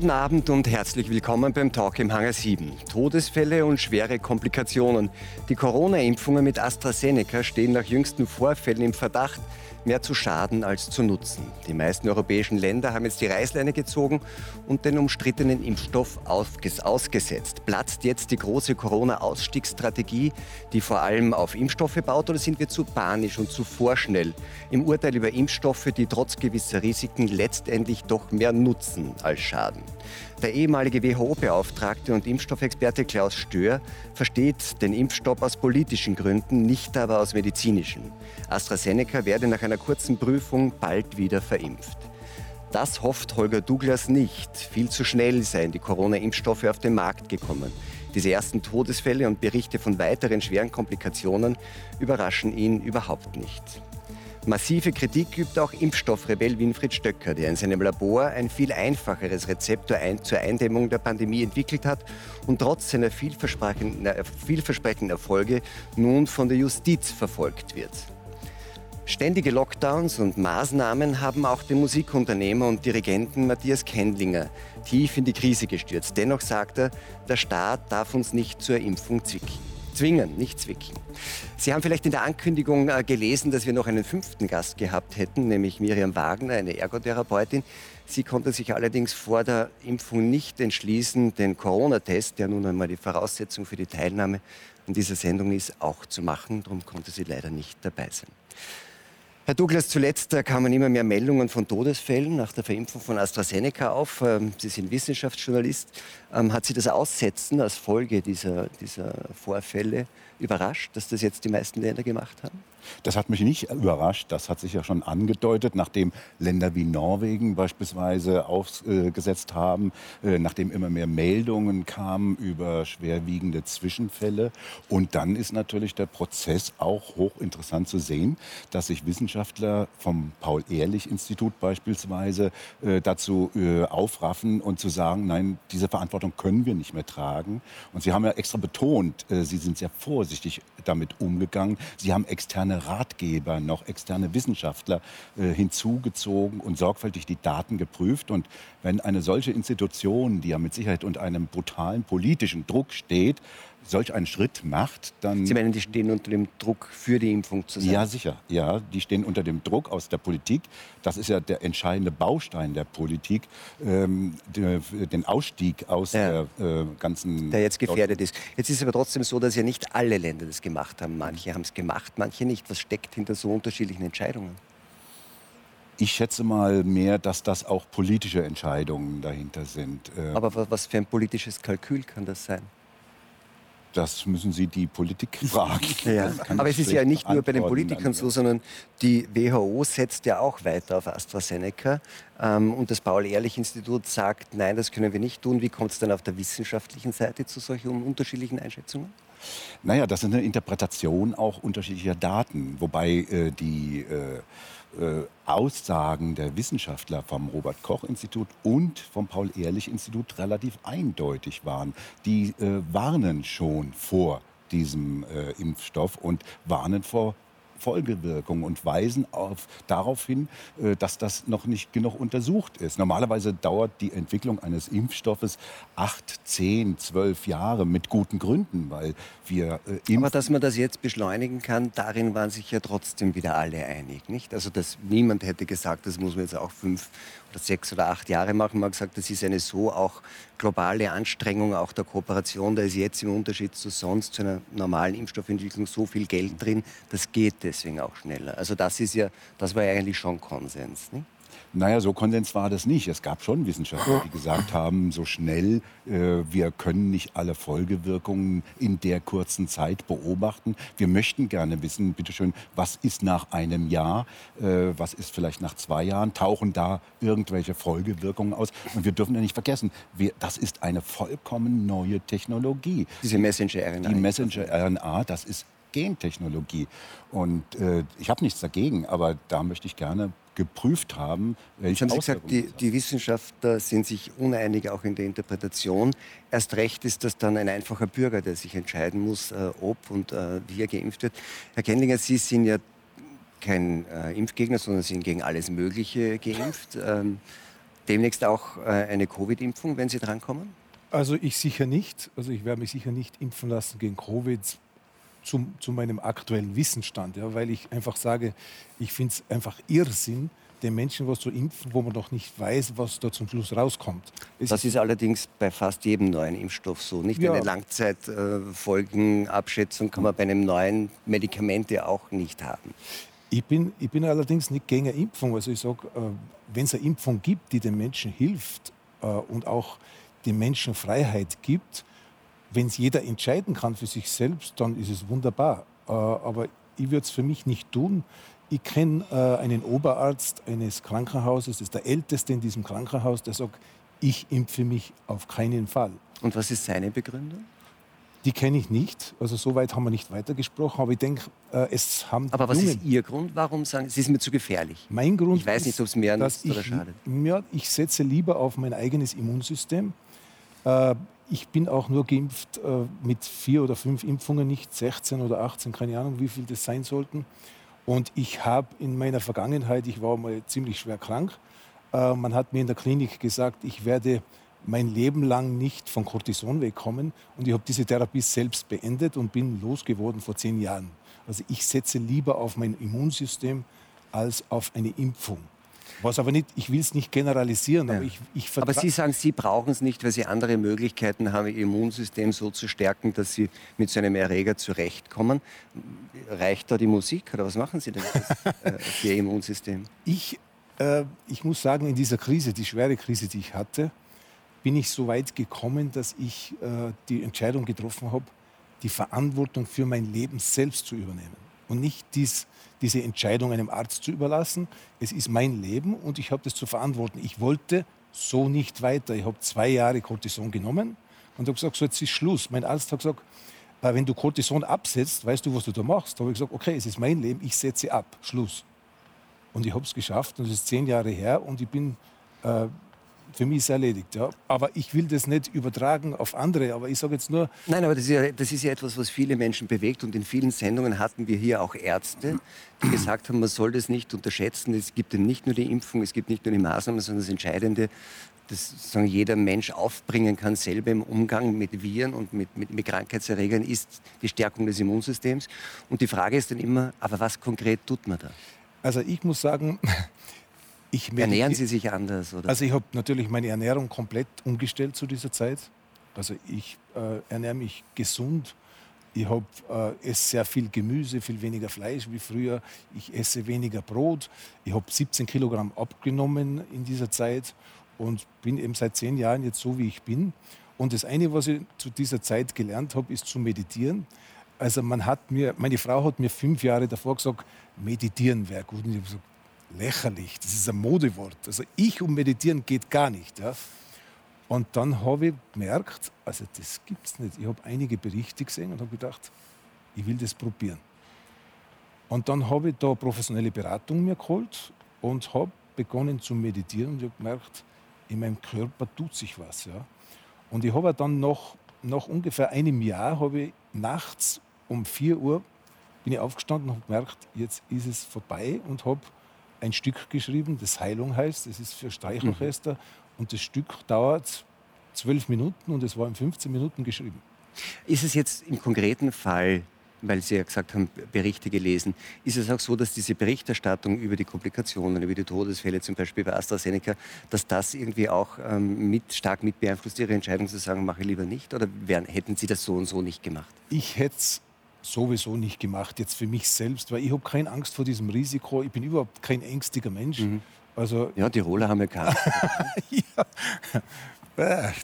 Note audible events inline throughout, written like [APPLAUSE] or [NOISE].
Guten Abend und herzlich willkommen beim Talk im Hangar 7. Todesfälle und schwere Komplikationen. Die Corona-Impfungen mit AstraZeneca stehen nach jüngsten Vorfällen im Verdacht, mehr zu schaden als zu nutzen. Die meisten europäischen Länder haben jetzt die Reißleine gezogen und den umstrittenen Impfstoff ausgesetzt. Platzt jetzt die große Corona-Ausstiegsstrategie, die vor allem auf Impfstoffe baut, oder sind wir zu panisch und zu vorschnell im Urteil über Impfstoffe, die trotz gewisser Risiken letztendlich doch mehr nutzen als schaden? Der ehemalige WHO-Beauftragte und Impfstoffexperte Klaus Stör versteht den Impfstoff aus politischen Gründen, nicht aber aus medizinischen. AstraZeneca werde nach einer kurzen Prüfung bald wieder verimpft. Das hofft Holger Douglas nicht. Viel zu schnell seien die Corona-Impfstoffe auf den Markt gekommen. Diese ersten Todesfälle und Berichte von weiteren schweren Komplikationen überraschen ihn überhaupt nicht. Massive Kritik übt auch Impfstoffrebell Winfried Stöcker, der in seinem Labor ein viel einfacheres Rezept zur Eindämmung der Pandemie entwickelt hat und trotz seiner vielversprechenden, vielversprechenden Erfolge nun von der Justiz verfolgt wird. Ständige Lockdowns und Maßnahmen haben auch den Musikunternehmer und Dirigenten Matthias Kendlinger tief in die Krise gestürzt. Dennoch sagt er, der Staat darf uns nicht zur Impfung zwicken zwingen, nicht zwicken. Sie haben vielleicht in der Ankündigung äh, gelesen, dass wir noch einen fünften Gast gehabt hätten, nämlich Miriam Wagner, eine Ergotherapeutin. Sie konnte sich allerdings vor der Impfung nicht entschließen, den Corona-Test, der nun einmal die Voraussetzung für die Teilnahme an dieser Sendung ist, auch zu machen. Darum konnte sie leider nicht dabei sein. Herr Douglas, zuletzt kamen immer mehr Meldungen von Todesfällen nach der Verimpfung von AstraZeneca auf. Ähm, Sie sind Wissenschaftsjournalist. Ähm, hat Sie das Aussetzen als Folge dieser, dieser Vorfälle überrascht, dass das jetzt die meisten Länder gemacht haben? Das hat mich nicht überrascht. Das hat sich ja schon angedeutet, nachdem Länder wie Norwegen beispielsweise aufgesetzt haben, äh, nachdem immer mehr Meldungen kamen über schwerwiegende Zwischenfälle. Und dann ist natürlich der Prozess auch hochinteressant zu sehen, dass sich Wissenschaftler vom Paul-Ehrlich-Institut beispielsweise äh, dazu äh, aufraffen und zu sagen, nein, diese Verantwortung können wir nicht mehr tragen. Und Sie haben ja extra betont, Sie sind sehr vorsichtig damit umgegangen. Sie haben externe Ratgeber, noch externe Wissenschaftler äh, hinzugezogen und sorgfältig die Daten geprüft. Und wenn eine solche Institution, die ja mit Sicherheit unter einem brutalen politischen Druck steht, solch einen Schritt macht, dann... Sie meinen, die stehen unter dem Druck für die Impfung zu sein? Ja, sicher. Ja, die stehen unter dem Druck aus der Politik. Das ist ja der entscheidende Baustein der Politik, ähm, den Ausstieg aus ja. der äh, ganzen... Der jetzt gefährdet ist. Jetzt ist es aber trotzdem so, dass ja nicht alle Länder das gemacht haben. Manche haben es gemacht, manche nicht. Was steckt hinter so unterschiedlichen Entscheidungen? Ich schätze mal mehr, dass das auch politische Entscheidungen dahinter sind. Äh, aber was für ein politisches Kalkül kann das sein? Das müssen Sie die Politik [LAUGHS] fragen. Ja. Aber es ist ja nicht nur bei den Politikern so, sondern die WHO setzt ja auch weiter auf AstraZeneca. Ähm, und das Paul-Ehrlich-Institut sagt, nein, das können wir nicht tun. Wie kommt es dann auf der wissenschaftlichen Seite zu solchen unterschiedlichen Einschätzungen? Naja, das ist eine Interpretation auch unterschiedlicher Daten, wobei äh, die äh, äh, Aussagen der Wissenschaftler vom Robert Koch Institut und vom Paul Ehrlich Institut relativ eindeutig waren. Die äh, warnen schon vor diesem äh, Impfstoff und warnen vor Folgewirkungen und weisen auf, darauf hin, äh, dass das noch nicht genug untersucht ist. Normalerweise dauert die Entwicklung eines Impfstoffes acht, zehn, zwölf Jahre mit guten Gründen, weil wir äh, Aber dass man das jetzt beschleunigen kann, darin waren sich ja trotzdem wieder alle einig, nicht? Also dass niemand hätte gesagt, das muss man jetzt auch fünf sechs oder acht Jahre machen. Man hat gesagt, das ist eine so auch globale Anstrengung auch der Kooperation. Da ist jetzt im Unterschied zu sonst, zu einer normalen Impfstoffentwicklung, so viel Geld drin. Das geht deswegen auch schneller. Also das ist ja, das war ja eigentlich schon Konsens. Nicht? Naja, so Konsens war das nicht. Es gab schon Wissenschaftler, die gesagt haben, so schnell, äh, wir können nicht alle Folgewirkungen in der kurzen Zeit beobachten. Wir möchten gerne wissen, bitteschön, was ist nach einem Jahr, äh, was ist vielleicht nach zwei Jahren, tauchen da irgendwelche Folgewirkungen aus? Und wir dürfen ja nicht vergessen, wir, das ist eine vollkommen neue Technologie. Diese Messenger-RNA. Die Messenger-RNA, das ist Gentechnologie. Und äh, ich habe nichts dagegen, aber da möchte ich gerne geprüft haben, welche haben Sie gesagt, die, die, Wissenschaftler sind sich uneinig auch in der Interpretation. Erst recht ist das dann ein einfacher Bürger, der sich entscheiden muss, äh, ob und äh, wie er geimpft wird. Herr Kendlinger, Sie sind ja kein äh, Impfgegner, sondern sind gegen alles Mögliche geimpft. Ähm, demnächst auch äh, eine Covid-Impfung, wenn Sie drankommen? Also ich sicher nicht. Also ich werde mich sicher nicht impfen lassen gegen Covid zum, zu meinem aktuellen Wissensstand, ja, weil ich einfach sage, ich finde es einfach Irrsinn, den Menschen was zu impfen, wo man noch nicht weiß, was da zum Schluss rauskommt. Es das ist allerdings bei fast jedem neuen Impfstoff so. Nicht ja. eine Langzeitfolgenabschätzung kann man bei einem neuen Medikament ja auch nicht haben. Ich bin, ich bin allerdings nicht gegen eine Impfung. Also ich sage, äh, wenn es eine Impfung gibt, die den Menschen hilft äh, und auch den Menschen Freiheit gibt, wenn es jeder entscheiden kann für sich selbst, dann ist es wunderbar. Äh, aber ich würde es für mich nicht tun. Ich kenne äh, einen Oberarzt eines Krankenhauses, das ist der älteste in diesem Krankenhaus, der sagt, ich impfe mich auf keinen Fall. Und was ist seine Begründung? Die kenne ich nicht. Also so weit haben wir nicht weitergesprochen. Aber ich denke, äh, es haben. Aber was Jungen ist Ihr Grund? Warum sagen Sie, es ist mir zu gefährlich? Mein Grund Ich weiß nicht, ob es mehr nutzt oder schadet. Ja, ich setze lieber auf mein eigenes Immunsystem. Äh, ich bin auch nur geimpft äh, mit vier oder fünf Impfungen, nicht 16 oder 18, keine Ahnung, wie viel das sein sollten. Und ich habe in meiner Vergangenheit, ich war mal ziemlich schwer krank, äh, man hat mir in der Klinik gesagt, ich werde mein Leben lang nicht von Cortison wegkommen. Und ich habe diese Therapie selbst beendet und bin losgeworden vor zehn Jahren. Also ich setze lieber auf mein Immunsystem als auf eine Impfung. Was aber nicht, ich will es nicht generalisieren, ja. aber ich, ich Aber Sie sagen, Sie brauchen es nicht, weil Sie andere Möglichkeiten haben, Ihr Immunsystem so zu stärken, dass Sie mit so einem Erreger zurechtkommen. Reicht da die Musik oder was machen Sie denn äh, für Ihr Immunsystem? Ich, äh, ich muss sagen, in dieser Krise, die schwere Krise, die ich hatte, bin ich so weit gekommen, dass ich äh, die Entscheidung getroffen habe, die Verantwortung für mein Leben selbst zu übernehmen und nicht dies, diese Entscheidung einem Arzt zu überlassen. Es ist mein Leben und ich habe das zu verantworten. Ich wollte so nicht weiter. Ich habe zwei Jahre Cortison genommen und habe gesagt, so jetzt ist Schluss. Mein Arzt hat gesagt, äh, wenn du Cortison absetzt, weißt du, was du da machst. Da habe ich gesagt, okay, es ist mein Leben, ich setze ab, Schluss. Und ich habe es geschafft und es ist zehn Jahre her und ich bin äh, für mich ist erledigt. Ja. Aber ich will das nicht übertragen auf andere. Aber ich sage jetzt nur. Nein, aber das ist, ja, das ist ja etwas, was viele Menschen bewegt. Und in vielen Sendungen hatten wir hier auch Ärzte, die [CLEARS THROAT] gesagt haben, man soll das nicht unterschätzen. Es gibt eben nicht nur die Impfung, es gibt nicht nur die Maßnahmen, sondern das Entscheidende, das sagen, jeder Mensch aufbringen kann, selber im Umgang mit Viren und mit, mit, mit Krankheitserregern, ist die Stärkung des Immunsystems. Und die Frage ist dann immer, aber was konkret tut man da? Also ich muss sagen, Ernähren Sie sich anders? Oder? Also ich habe natürlich meine Ernährung komplett umgestellt zu dieser Zeit. Also ich äh, ernähre mich gesund. Ich hab, äh, esse sehr viel Gemüse, viel weniger Fleisch wie früher. Ich esse weniger Brot. Ich habe 17 Kilogramm abgenommen in dieser Zeit und bin eben seit zehn Jahren jetzt so, wie ich bin. Und das eine, was ich zu dieser Zeit gelernt habe, ist zu meditieren. Also man hat mir, meine Frau hat mir fünf Jahre davor gesagt, meditieren wäre gut. Und ich habe gesagt, lächerlich, das ist ein Modewort. Also ich und meditieren geht gar nicht. Ja. Und dann habe ich gemerkt, also das gibt es nicht. Ich habe einige Berichte gesehen und habe gedacht, ich will das probieren. Und dann habe ich da professionelle Beratung mir geholt und habe begonnen zu meditieren und habe gemerkt, in meinem Körper tut sich was. Ja. Und ich habe dann noch, nach ungefähr einem Jahr, habe ich nachts um 4 Uhr bin ich aufgestanden und habe gemerkt, jetzt ist es vorbei und habe ein Stück geschrieben, das Heilung heißt. Das ist für Streichelorchester. Mhm. Und das Stück dauert zwölf Minuten und es war in 15 Minuten geschrieben. Ist es jetzt im konkreten Fall, weil Sie ja gesagt haben, Berichte gelesen, ist es auch so, dass diese Berichterstattung über die Komplikationen, über die Todesfälle zum Beispiel bei AstraZeneca, dass das irgendwie auch ähm, mit, stark mit beeinflusst, Ihre Entscheidung zu sagen, mache ich lieber nicht? Oder wären, hätten Sie das so und so nicht gemacht? Ich hätte es sowieso nicht gemacht, jetzt für mich selbst, weil ich habe keine Angst vor diesem Risiko. Ich bin überhaupt kein ängstiger Mensch. Mhm. Also, ja, Tiroler haben [LAUGHS] ja keine. ja.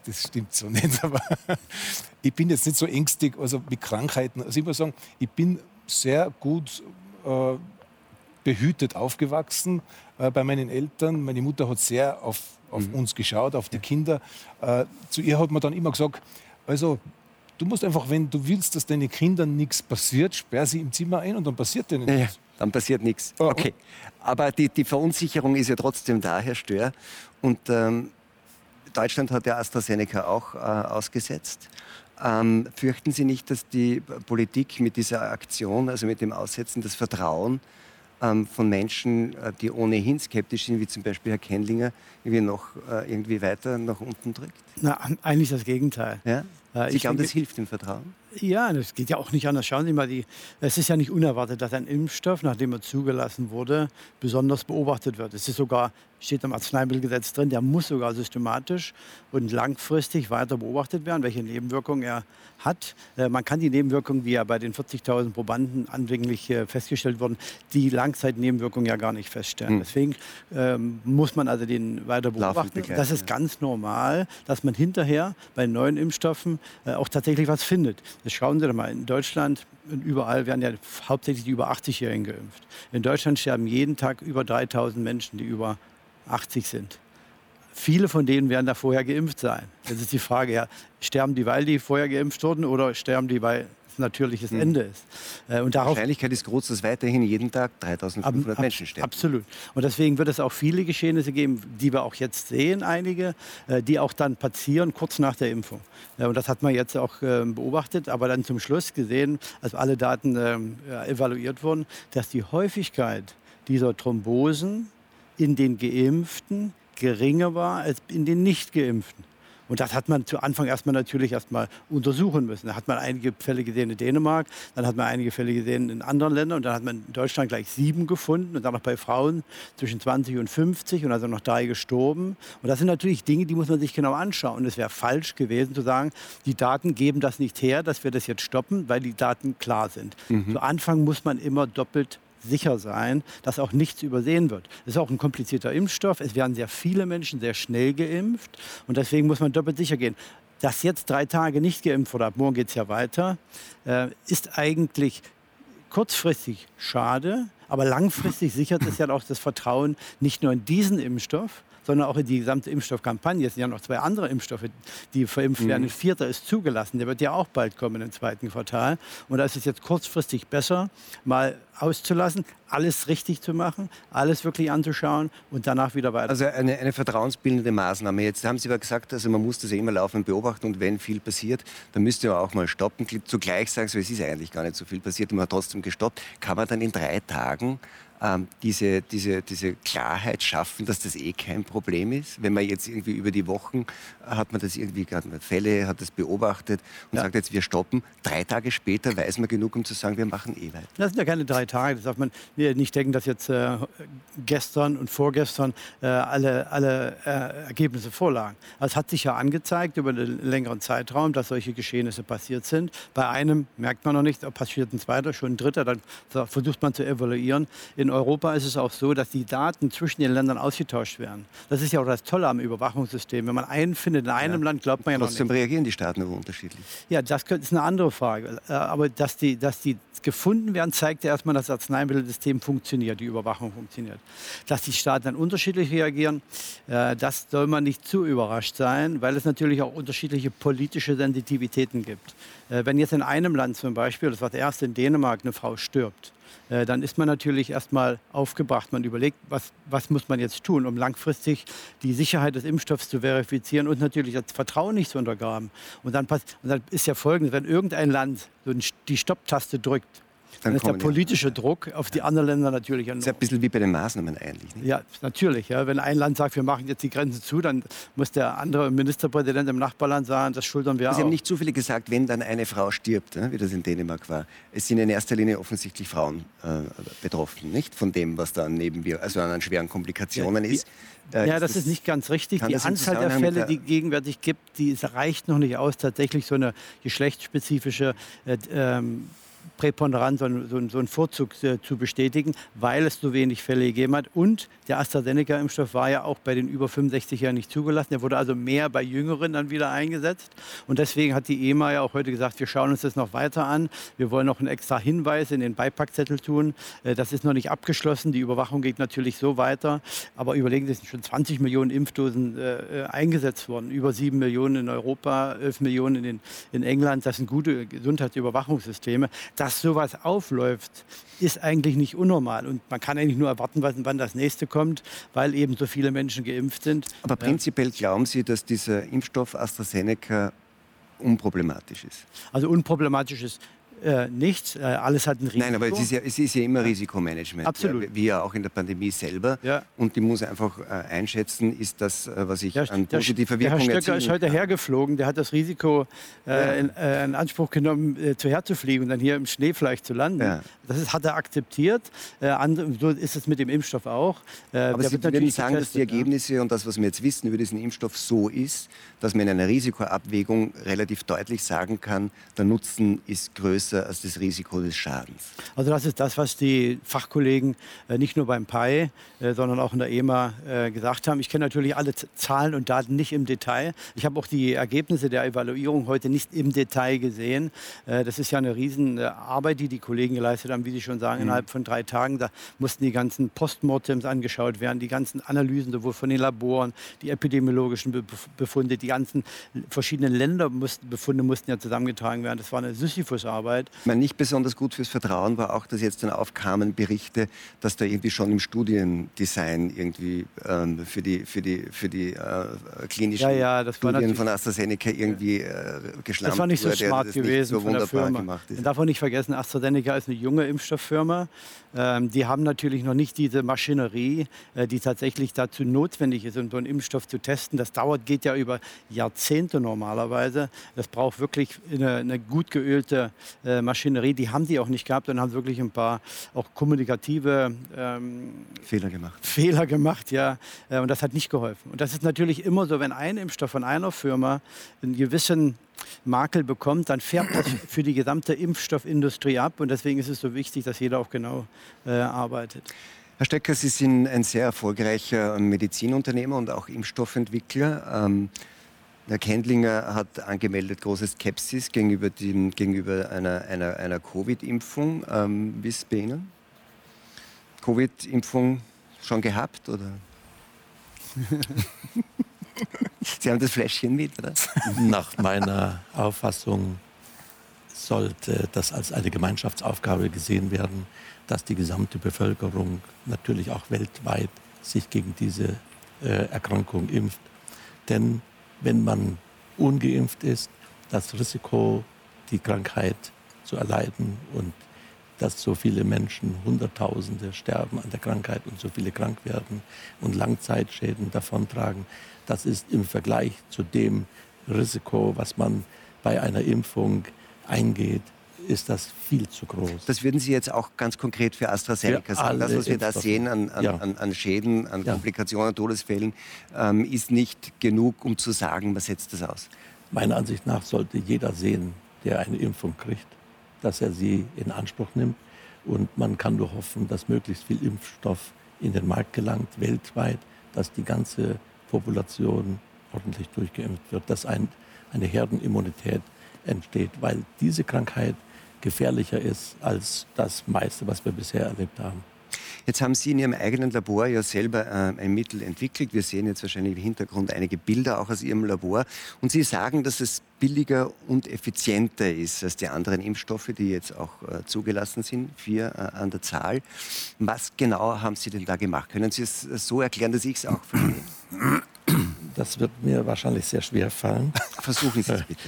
Das stimmt so nicht, [LAUGHS] aber ich bin jetzt nicht so ängstig also mit Krankheiten. Also ich muss sagen, ich bin sehr gut äh, behütet aufgewachsen äh, bei meinen Eltern. Meine Mutter hat sehr auf, auf mhm. uns geschaut, auf die Kinder. Äh, zu ihr hat man dann immer gesagt, also Du musst einfach, wenn du willst, dass deinen Kindern nichts passiert, sperr sie im Zimmer ein und dann passiert denen nichts. Ja, dann passiert nichts. Oh, okay. Aber die, die, Verunsicherung ist ja trotzdem da, Herr Stör. Und ähm, Deutschland hat ja AstraZeneca auch äh, ausgesetzt. Ähm, fürchten Sie nicht, dass die Politik mit dieser Aktion, also mit dem Aussetzen, das Vertrauen ähm, von Menschen, äh, die ohnehin skeptisch sind, wie zum Beispiel Herr Kendlinger, irgendwie noch äh, irgendwie weiter nach unten drückt? Na, eigentlich das Gegenteil. Ja? Äh, Sie glauben, das hilft dem Vertrauen? Ja, das geht ja auch nicht anders. Schauen Sie mal, die, es ist ja nicht unerwartet, dass ein Impfstoff, nachdem er zugelassen wurde, besonders beobachtet wird. Es ist sogar, steht im Arzneimittelgesetz drin, der muss sogar systematisch und langfristig weiter beobachtet werden, welche Nebenwirkungen er hat. Äh, man kann die Nebenwirkungen, wie ja bei den 40.000 Probanden anfänglich äh, festgestellt wurden, die Langzeitnebenwirkungen ja gar nicht feststellen. Hm. Deswegen ähm, muss man also den weiter beobachten. Das ist ganz normal, dass man hinterher bei neuen Impfstoffen äh, auch tatsächlich was findet. Das schauen Sie doch mal, in Deutschland und überall werden ja hauptsächlich die über 80-Jährigen geimpft. In Deutschland sterben jeden Tag über 3000 Menschen, die über 80 sind. Viele von denen werden da vorher geimpft sein. Jetzt ist die Frage, ja, sterben die, weil die vorher geimpft wurden oder sterben die, weil es ein natürliches mhm. Ende ist? Äh, und die Wahrscheinlichkeit ist groß, dass weiterhin jeden Tag 3500 ab, Menschen sterben. Absolut. Und deswegen wird es auch viele Geschehnisse geben, die wir auch jetzt sehen, einige, äh, die auch dann passieren kurz nach der Impfung. Und das hat man jetzt auch ähm, beobachtet, aber dann zum Schluss gesehen, als alle Daten ähm, evaluiert wurden, dass die Häufigkeit dieser Thrombosen in den Geimpften geringer war als in den Nicht-Geimpften. Und das hat man zu Anfang erstmal natürlich erstmal untersuchen müssen. Da hat man einige Fälle gesehen in Dänemark, dann hat man einige Fälle gesehen in anderen Ländern und dann hat man in Deutschland gleich sieben gefunden und dann noch bei Frauen zwischen 20 und 50 und also noch drei gestorben. Und das sind natürlich Dinge, die muss man sich genau anschauen. Und es wäre falsch gewesen zu sagen, die Daten geben das nicht her, dass wir das jetzt stoppen, weil die Daten klar sind. Mhm. Zu Anfang muss man immer doppelt sicher sein, dass auch nichts übersehen wird. Es ist auch ein komplizierter Impfstoff. Es werden sehr viele Menschen sehr schnell geimpft. Und deswegen muss man doppelt sicher gehen. Dass jetzt drei Tage nicht geimpft wurde, ab morgen geht es ja weiter, äh, ist eigentlich kurzfristig schade. Aber langfristig sichert es ja auch das Vertrauen nicht nur in diesen Impfstoff, sondern auch in die gesamte Impfstoffkampagne. Es sind ja noch zwei andere Impfstoffe, die verimpft werden. Mhm. Ein vierter ist zugelassen, der wird ja auch bald kommen im zweiten Quartal. Und da ist es jetzt kurzfristig besser, mal auszulassen, alles richtig zu machen, alles wirklich anzuschauen und danach wieder weiter. Also eine, eine vertrauensbildende Maßnahme. Jetzt haben Sie aber gesagt, also man muss das ja immer laufend beobachten und wenn viel passiert, dann müsste man auch mal stoppen. Zugleich sagen Sie, es ist eigentlich gar nicht so viel passiert, man hat trotzdem gestoppt. Kann man dann in drei Tagen ähm, diese, diese, diese Klarheit schaffen, dass das eh kein Problem ist. Wenn man jetzt irgendwie über die Wochen hat man das irgendwie, gerade Fälle, hat das beobachtet und ja. sagt jetzt, wir stoppen. Drei Tage später weiß man genug, um zu sagen, wir machen eh weiter. Das sind ja keine drei Tage. Das darf man nicht denken, dass jetzt äh, gestern und vorgestern äh, alle, alle äh, Ergebnisse vorlagen. Also es hat sich ja angezeigt über einen längeren Zeitraum, dass solche Geschehnisse passiert sind. Bei einem merkt man noch nicht, passiert ein zweiter, schon ein dritter, dann versucht man zu evaluieren. In in Europa ist es auch so, dass die Daten zwischen den Ländern ausgetauscht werden. Das ist ja auch das Tolle am Überwachungssystem. Wenn man einen findet in einem ja. Land, glaubt man ja noch Trotzdem nicht. reagieren die Staaten aber unterschiedlich. Ja, das ist eine andere Frage. Äh, aber dass die, dass die gefunden werden, zeigt ja erstmal, dass das Arzneimittelsystem funktioniert, die Überwachung funktioniert. Dass die Staaten dann unterschiedlich reagieren, äh, das soll man nicht zu überrascht sein, weil es natürlich auch unterschiedliche politische Sensitivitäten gibt. Äh, wenn jetzt in einem Land zum Beispiel, das war das erste in Dänemark, eine Frau stirbt, äh, dann ist man natürlich erstmal aufgebracht. Man überlegt, was, was muss man jetzt tun, um langfristig die Sicherheit des Impfstoffs zu verifizieren und natürlich das Vertrauen nicht zu untergraben. Und dann, passt, und dann ist ja folgendes, wenn irgendein Land so die Stopptaste drückt, dann, ist der politische Druck auf die anderen Länder natürlich. Das ist ein bisschen wie bei den Maßnahmen eigentlich. Nicht? Ja, natürlich. Ja. Wenn ein Land sagt, wir machen jetzt die Grenzen zu, dann muss der andere Ministerpräsident im Nachbarland sagen, das schultern wir Sie auch. haben nicht zu viele gesagt, wenn dann eine Frau stirbt, wie das in Dänemark war. Es sind in erster Linie offensichtlich Frauen äh, betroffen, nicht von dem, was da an Nebenwirkungen, also an schweren Komplikationen ja, ist. Äh, ja, das ist nicht ganz richtig. Die Anzahl der Fälle, die gegenwärtig gibt, die reicht noch nicht aus, tatsächlich so eine geschlechtsspezifische äh, ähm, Präponderanz, so, so, so einen Vorzug äh, zu bestätigen, weil es so wenig Fälle gegeben hat. Und der AstraZeneca-Impfstoff war ja auch bei den über 65 Jahren nicht zugelassen. Der wurde also mehr bei Jüngeren dann wieder eingesetzt. Und deswegen hat die EMA ja auch heute gesagt, wir schauen uns das noch weiter an. Wir wollen noch einen extra Hinweis in den Beipackzettel tun. Äh, das ist noch nicht abgeschlossen. Die Überwachung geht natürlich so weiter. Aber überlegen Sie, es sind schon 20 Millionen Impfdosen äh, eingesetzt worden. Über 7 Millionen in Europa, 11 Millionen in, in England. Das sind gute Gesundheitsüberwachungssysteme. Dass sowas aufläuft, ist eigentlich nicht unnormal. Und man kann eigentlich nur erwarten, wann das nächste kommt, weil eben so viele Menschen geimpft sind. Aber prinzipiell glauben Sie, dass dieser Impfstoff AstraZeneca unproblematisch ist? Also unproblematisch ist äh, nichts. Äh, alles hat ein Risiko. Nein, aber es ist ja, es ist ja immer Risikomanagement. Absolut. Ja, wie ja auch in der Pandemie selber. Ja. Und die muss einfach äh, einschätzen, ist das, äh, was ich Der, an positiver der Herr Wirkung Stöcker ist heute hergeflogen. Der hat das Risiko äh, in, in Anspruch genommen, äh, zu herzufliegen und dann hier im Schnee vielleicht zu landen. Das ist, hat er akzeptiert. Andere, so ist es mit dem Impfstoff auch. Aber Sie würden sagen, dass die ja. Ergebnisse und das, was wir jetzt wissen über diesen Impfstoff, so ist, dass man in einer Risikoabwägung relativ deutlich sagen kann, der Nutzen ist größer als das Risiko des Schadens. Also das ist das, was die Fachkollegen äh, nicht nur beim PAI, äh, sondern auch in der EMA äh, gesagt haben. Ich kenne natürlich alle Zahlen und Daten nicht im Detail. Ich habe auch die Ergebnisse der Evaluierung heute nicht im Detail gesehen. Das ist ja eine riesen äh, Arbeit, die die Kollegen geleistet haben, wie Sie schon sagen, innerhalb von drei Tagen. Da mussten die ganzen Postmortems angeschaut werden, die ganzen Analysen sowohl von den Laboren, die epidemiologischen Be Befunde, die ganzen verschiedenen Länderbefunde mussten ja zusammengetragen werden. Das war eine Sisyphusarbeit. Ich meine, nicht besonders gut fürs Vertrauen war auch, dass jetzt dann aufkamen Berichte, dass da irgendwie schon im Studiendesign irgendwie ähm, für die, für die, für die äh, klinischen Ja, ja, Studien von AstraZeneca irgendwie äh, geschlampt Das war nicht so wurde, smart gewesen so von der Firma. gemacht ist. Man darf auch nicht vergessen, AstraZeneca ist eine junge Impfstofffirma. Ähm, die haben natürlich noch nicht diese Maschinerie, äh, die tatsächlich dazu notwendig ist, um so einen Impfstoff zu testen. Das dauert, geht ja über Jahrzehnte normalerweise. Das braucht wirklich eine, eine gut geölte äh, Maschinerie. Die haben die auch nicht gehabt und haben wirklich ein paar auch kommunikative ähm, Fehler gemacht. Fehler gemacht, ja. Äh, Und das hat nicht geholfen. Und das ist natürlich immer so, wenn ein Impfstoff von einer Firma einen gewissen Makel bekommt, dann färbt das [CLEARS THROAT] für die gesamte Impfstoffindustrie ab. Und deswegen ist es so wichtig, dass jeder auch genau äh, arbeitet. Herr Stecker, Sie sind ein sehr erfolgreicher Medizinunternehmer und auch Impfstoffentwickler. Ähm, Herr Kendlinger hat angemeldet große Skepsis gegenüber, dem, gegenüber einer, einer, einer Covid-Impfung. Ähm, wie ist es bei Ihnen? Covid-Impfung schon gehabt? Oder? [LAUGHS] Sie haben das Fläschchen mit, oder? Nach meiner Auffassung sollte das als eine Gemeinschaftsaufgabe gesehen werden, dass die gesamte Bevölkerung natürlich auch weltweit sich gegen diese äh, Erkrankung impft. Denn wenn man ungeimpft ist, das Risiko, die Krankheit zu erleiden und dass so viele Menschen, Hunderttausende sterben an der Krankheit und so viele krank werden und Langzeitschäden davontragen, das ist im Vergleich zu dem Risiko, was man bei einer Impfung eingeht, ist das viel zu groß. Das würden Sie jetzt auch ganz konkret für AstraZeneca sagen. Das, was wir da sehen an, an, Ja. an, an Schäden, an Ja. Komplikationen, Todesfällen, ähm, ist nicht genug, um zu sagen, was setzt das aus. Meiner Ansicht nach sollte jeder sehen, der eine Impfung kriegt, dass er sie in Anspruch nimmt. Und man kann nur hoffen, dass möglichst viel Impfstoff in den Markt gelangt, weltweit, dass die ganze Population ordentlich durchgeimpft wird, dass ein, eine Herdenimmunität entsteht, weil diese Krankheit gefährlicher ist als das meiste, was wir bisher erlebt haben. Jetzt haben Sie in Ihrem eigenen Labor ja selber äh, ein Mittel entwickelt. Wir sehen jetzt wahrscheinlich im Hintergrund einige Bilder auch aus Ihrem Labor. Und Sie sagen, dass es billiger und effizienter ist als die anderen Impfstoffe, die jetzt auch äh, zugelassen sind, vier äh, an der Zahl. Was genau haben Sie denn da gemacht? Können Sie es so erklären, dass ich es auch verstehe? Das wird mir wahrscheinlich sehr schwer fallen. Versuchen Sie es [LAUGHS] bitte.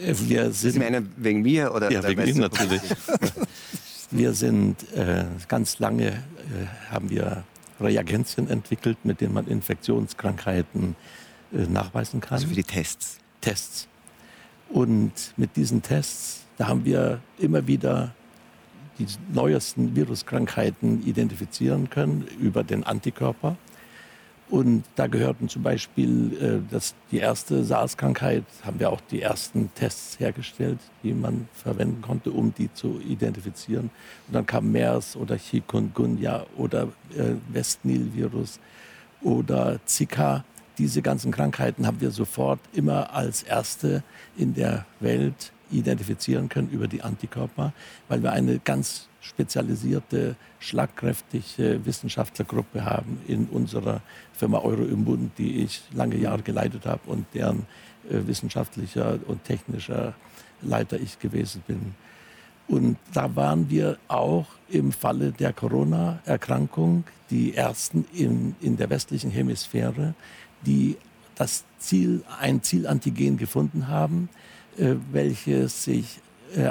Äh, Wir Sie sind meinen wegen mir oder Ja, wegen Ihnen natürlich. [LAUGHS] Wir sind äh, ganz lange, äh, haben wir Reagenzien entwickelt, mit denen man Infektionskrankheiten äh, nachweisen kann. Also für die Tests. Tests. Und mit diesen Tests, da haben wir immer wieder die neuesten Viruskrankheiten identifizieren können über den Antikörper. Und da gehörten zum Beispiel äh, das, die erste SARS-Krankheit, haben wir auch die ersten Tests hergestellt, die man verwenden konnte, um die zu identifizieren. Und dann kam MERS oder Chikungunya oder äh, Westnil-Virus oder Zika. Diese ganzen Krankheiten haben wir sofort immer als erste in der Welt identifizieren können über die Antikörper, weil wir eine ganz spezialisierte, schlagkräftige Wissenschaftlergruppe haben in unserer Firma Euroimmun, die ich lange Jahre geleitet habe und deren äh, wissenschaftlicher und technischer Leiter ich gewesen bin. Und da waren wir auch im Falle der Corona-Erkrankung die ersten in, in der westlichen Hemisphäre, die das Ziel, ein Zielantigen gefunden haben, welches sich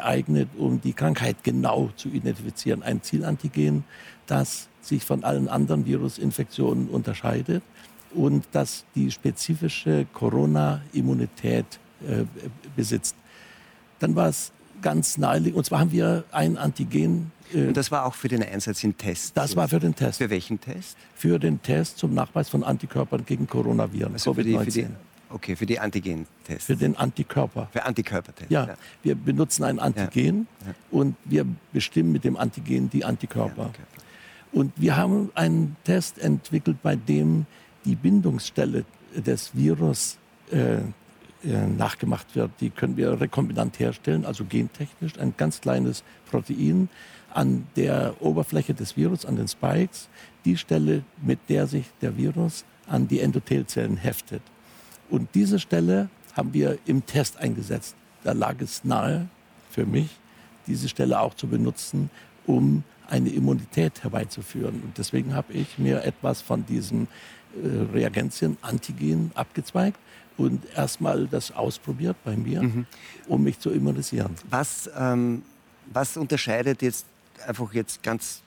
eignet, um die Krankheit genau zu identifizieren. Ein Zielantigen, das sich von allen anderen Virusinfektionen unterscheidet und das die spezifische Corona-Immunität äh, besitzt. Dann war es ganz naheliegend, und zwar haben wir ein Antigen. Äh, und das war auch für den Einsatz in Tests? Das war für den Test. Für welchen Test? Für den Test zum Nachweis von Antikörpern gegen Coronaviren, also COVID-19. Okay, für die Antigen-Tests. Für den Antikörper. Für Antikörpertest. Ja, ja, wir benutzen ein Antigen ja. Und wir bestimmen mit dem Antigen die Antikörper. Und wir haben einen Test entwickelt, bei dem die Bindungsstelle des Virus äh, äh, nachgemacht wird. Die können wir rekombinant herstellen, also gentechnisch, ein ganz kleines Protein an der Oberfläche des Virus, an den Spikes, die Stelle, mit der sich der Virus an die Endothelzellen heftet. Und diese Stelle haben wir im Test eingesetzt. Da lag es nahe für mich, diese Stelle auch zu benutzen, um eine Immunität herbeizuführen. Und deswegen habe ich mir etwas von diesem äh, Reagenzien, Antigen abgezweigt und erstmal das ausprobiert bei mir, mhm. um mich zu immunisieren. Was, ähm, was unterscheidet jetzt, einfach jetzt ganz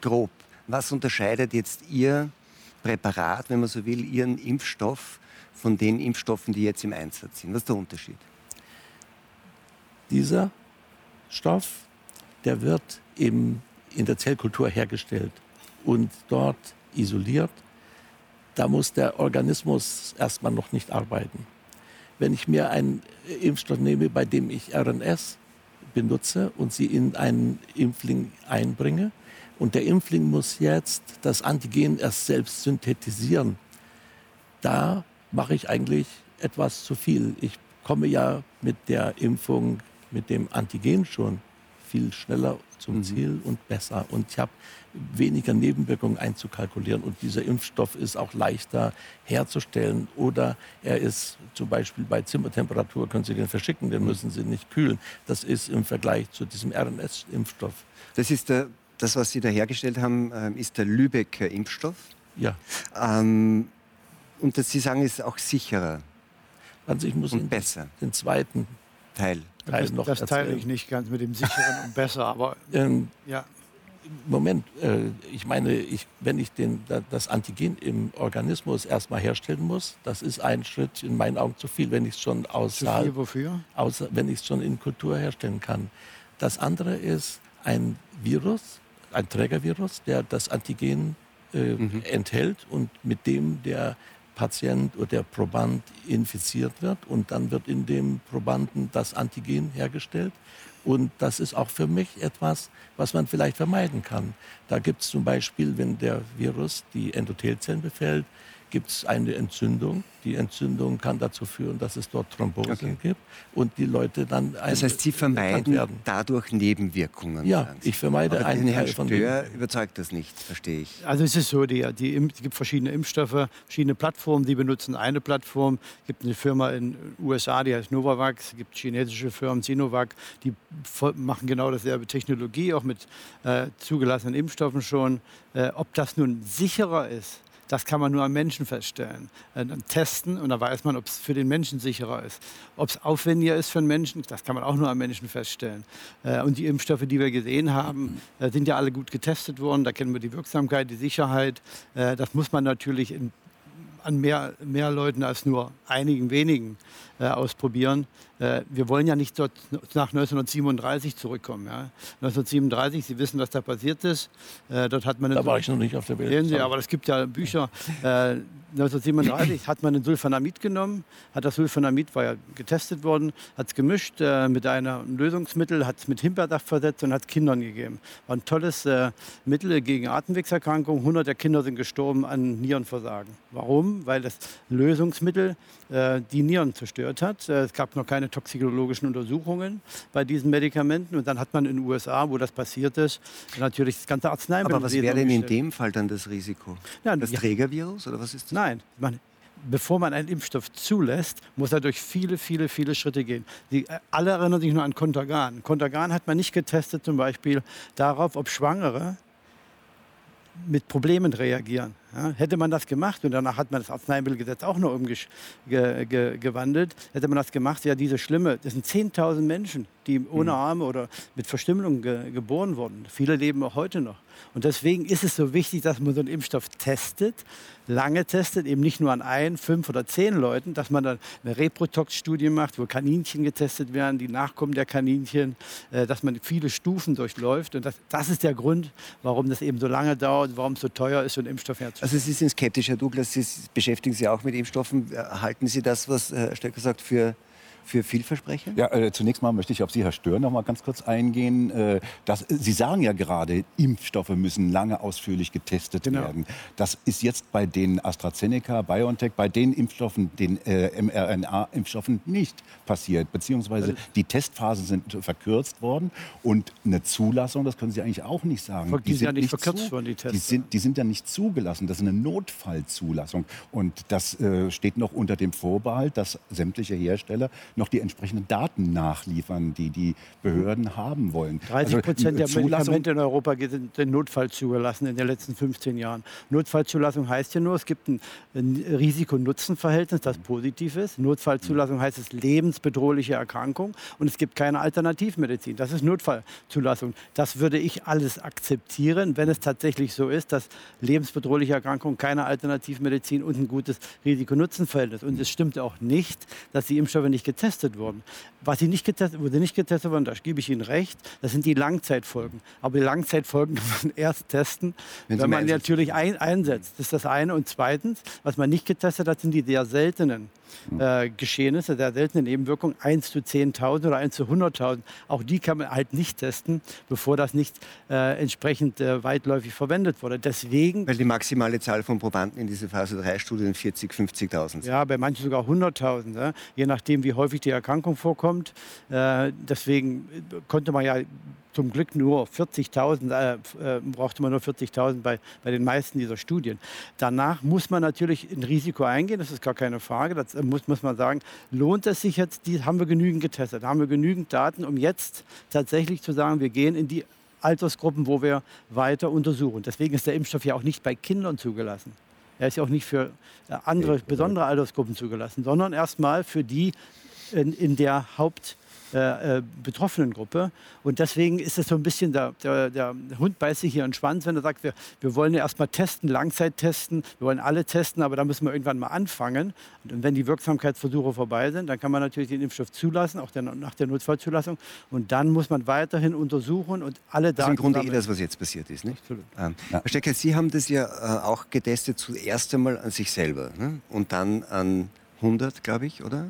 grob, was unterscheidet jetzt Ihr Präparat, wenn man so will, Ihren Impfstoff von den Impfstoffen, die jetzt im Einsatz sind? Was ist der Unterschied? Dieser Stoff, der wird im, in der Zellkultur hergestellt und dort isoliert da muss der Organismus erstmal noch nicht arbeiten. Wenn ich mir einen Impfstoff nehme, bei dem ich RNS benutze und sie in einen Impfling einbringe, und der Impfling muss jetzt das Antigen erst selbst synthetisieren, da mache ich eigentlich etwas zu viel. Ich komme ja mit der Impfung, mit dem Antigen schon viel schneller zum mhm. Ziel und besser. Und ich habe weniger Nebenwirkungen einzukalkulieren. Und dieser Impfstoff ist auch leichter herzustellen. Oder er ist zum Beispiel bei Zimmertemperatur, können Sie den verschicken, den müssen Sie nicht kühlen. Das ist im Vergleich zu diesem RNS-Impfstoff. Das ist der, das, was Sie da hergestellt haben, ähm, ist der Lübecker Impfstoff. Ja. Ähm, und das, Sie sagen, ist auch sicherer. Also ich muss und besser. Den zweiten Teil. Teil das, noch das teile ich nicht ganz mit dem sicheren und besser, aber ähm, ja. Moment, äh, ich meine, ich, wenn ich den, das Antigen im Organismus erstmal herstellen muss, das ist ein Schritt in meinen Augen zu viel, wenn ich es schon außerhalb, zu viel wofür? Außer, wenn ich es schon in Kultur herstellen kann. Das andere ist ein Virus, ein Trägervirus, der das Antigen äh, mhm. enthält und mit dem der Patient oder der Proband infiziert wird und dann wird in dem Probanden das Antigen hergestellt und das ist auch für mich etwas, was man vielleicht vermeiden kann. Da gibt es zum Beispiel, wenn der Virus die Endothelzellen befällt, gibt es eine Entzündung. Die Entzündung kann dazu führen, dass es dort Thrombosen okay. gibt und die Leute dann Das heißt, Sie vermeiden dadurch Nebenwirkungen? Ja, ich vermeide Aber einen den Herrn von Stör überzeugt das nicht, verstehe ich. Also es ist so, die, die, es gibt verschiedene Impfstoffe, verschiedene Plattformen, die benutzen eine Plattform. Es gibt eine Firma in den USA, die heißt Novavax, es gibt chinesische Firmen, Sinovac, die machen genau dasselbe Technologie, auch mit äh, zugelassenen Impfstoffen schon. Äh, ob das nun sicherer ist, das kann man nur am Menschen feststellen. Äh, testen und dann weiß man, ob es für den Menschen sicherer ist. Ob es aufwendiger ist für den Menschen, das kann man auch nur am Menschen feststellen. Äh, und die Impfstoffe, die wir gesehen haben, äh, sind ja alle gut getestet worden. Da kennen wir die Wirksamkeit, die Sicherheit. Das muss man natürlich in, an mehr, mehr Leuten als nur einigen wenigen ausprobieren. Äh, wir wollen ja nicht dort nach 1937 zurückkommen. Ja. 1937, Sie wissen, was da passiert ist. Äh, dort hat man da war ich noch nicht auf der Welt. Sie, aber es gibt ja Bücher. 1937 hat man ein Sulfonamid genommen, hat das Sulfonamid, war ja getestet worden, hat es gemischt äh, mit einem Lösungsmittel, hat es mit Himbeersaft versetzt und hat es Kindern gegeben. War ein tolles äh, Mittel gegen Atemwegserkrankungen. 100 der Kinder sind gestorben an Nierenversagen. Warum? Weil das Lösungsmittel äh, die Nieren zerstört hat. Äh, es gab noch keine toxikologischen Untersuchungen bei diesen Medikamenten. Und dann hat man in den USA, wo das passiert ist, natürlich das ganze Arzneimittel. Aber was wäre denn in dem Fall dann das Risiko? Ja, das ja. Trägervirus oder was ist das? Nein, man, bevor man einen Impfstoff zulässt, muss er durch viele, viele, viele Schritte gehen. Die, äh, alle erinnern sich nur an Contergan. Contergan hat man nicht getestet zum Beispiel darauf, ob Schwangere mit Problemen reagieren. Ja, hätte man das gemacht und danach hat man das Arzneimittelgesetz auch noch umgewandelt, hätte man das gemacht, ja diese schlimme, das sind 10.000 Menschen, die ohne mhm. Arme oder mit Verstümmelung ge geboren wurden. Viele leben auch heute noch. Und deswegen ist es so wichtig, dass man so einen Impfstoff testet, lange testet, eben nicht nur an ein, fünf oder zehn Leuten, dass man dann eine Reprotox-Studie macht, wo Kaninchen getestet werden, die Nachkommen der Kaninchen, äh, dass man viele Stufen durchläuft. Und das, das ist der Grund, warum das eben so lange dauert, warum es so teuer ist, so einen Impfstoff herzustellen. Also Sie sind skeptisch, Herr Douglas, Sie beschäftigen sich auch mit Impfstoffen. Halten Sie das, was Herr Stöcker sagt, für für vielversprechend? Ja, äh, zunächst mal möchte ich auf Sie, Herr Stör, noch mal ganz kurz eingehen. Äh, dass, Sie sagen ja gerade, Impfstoffe müssen lange ausführlich getestet genau. werden. Das ist jetzt bei den AstraZeneca, BioNTech, bei den Impfstoffen, den äh, mRNA-Impfstoffen nicht passiert. Beziehungsweise die Testphasen sind verkürzt worden und eine Zulassung, das können Sie eigentlich auch nicht sagen. Die, die sind ja nicht verkürzt worden, die Tests. Die sind, die sind ja nicht zugelassen. Das ist eine Notfallzulassung. Und das äh, steht noch unter dem Vorbehalt, dass sämtliche Hersteller noch die entsprechenden Daten nachliefern, die die Behörden haben wollen. 30 also, Prozent der Medikamente in Europa sind in Notfall zugelassen in den letzten 15 Jahren. Notfallzulassung heißt ja nur, es gibt ein, ein Risiko-Nutzen-Verhältnis, das positiv ist. Notfallzulassung heißt es lebensbedrohliche Erkrankung und es gibt keine Alternativmedizin. Das ist Notfallzulassung. Das würde ich alles akzeptieren, wenn es tatsächlich so ist, dass lebensbedrohliche Erkrankungen keine Alternativmedizin und ein gutes Risiko-Nutzen-Verhältnis. Und es stimmt auch nicht, dass die Impfstoffe nicht getestet getestet worden. Was sie nicht getestet, wo sie nicht getestet wurden, da gebe ich Ihnen recht, das sind die Langzeitfolgen. Aber die Langzeitfolgen [LAUGHS] kann man erst testen, wenn, wenn man natürlich ein, einsetzt. Das ist das eine. Und zweitens, was man nicht getestet hat, sind die sehr seltenen äh, Geschehnisse, der seltenen Nebenwirkungen, 1 zu 10.000 oder 1 zu 100.000. Auch die kann man halt nicht testen, bevor das nicht äh, entsprechend äh, weitläufig verwendet wurde. Deswegen, Weil die maximale Zahl von Probanden in dieser Phase 3 Studien 40, 50.000 Ja, bei manchen sogar 100.000, ja? je nachdem, wie häufig die Erkrankung vorkommt. Äh, deswegen konnte man ja zum Glück nur 40.000, äh, äh, brauchte man nur 40.000 bei, bei den meisten dieser Studien. Danach muss man natürlich ein Risiko eingehen, das ist gar keine Frage. Das muss, muss man sagen, lohnt es sich jetzt, die, haben wir genügend getestet, haben wir genügend Daten, um jetzt tatsächlich zu sagen, wir gehen in die Altersgruppen, wo wir weiter untersuchen. Deswegen ist der Impfstoff ja auch nicht bei Kindern zugelassen. Er ist ja auch nicht für äh, andere besondere Altersgruppen zugelassen, sondern erstmal für die in, in der Haupt äh, äh, betroffenen Gruppe. Und deswegen ist es so ein bisschen, der, der, der Hund beißt sich hier einen Schwanz, wenn er sagt, wir, wir wollen ja erstmal testen, Langzeit testen, wir wollen alle testen, aber da müssen wir irgendwann mal anfangen. Und wenn die Wirksamkeitsversuche vorbei sind, dann kann man natürlich den Impfstoff zulassen, auch der, nach der Notfallzulassung. Und dann muss man weiterhin untersuchen und alle Daten. Das ist im Grunde eh das, was jetzt passiert ist. Nicht? Absolut. Ähm, ja. Herr Stecker, Sie haben das ja äh, auch getestet, zuerst einmal an sich selber ne? und dann an 100, glaube ich, oder?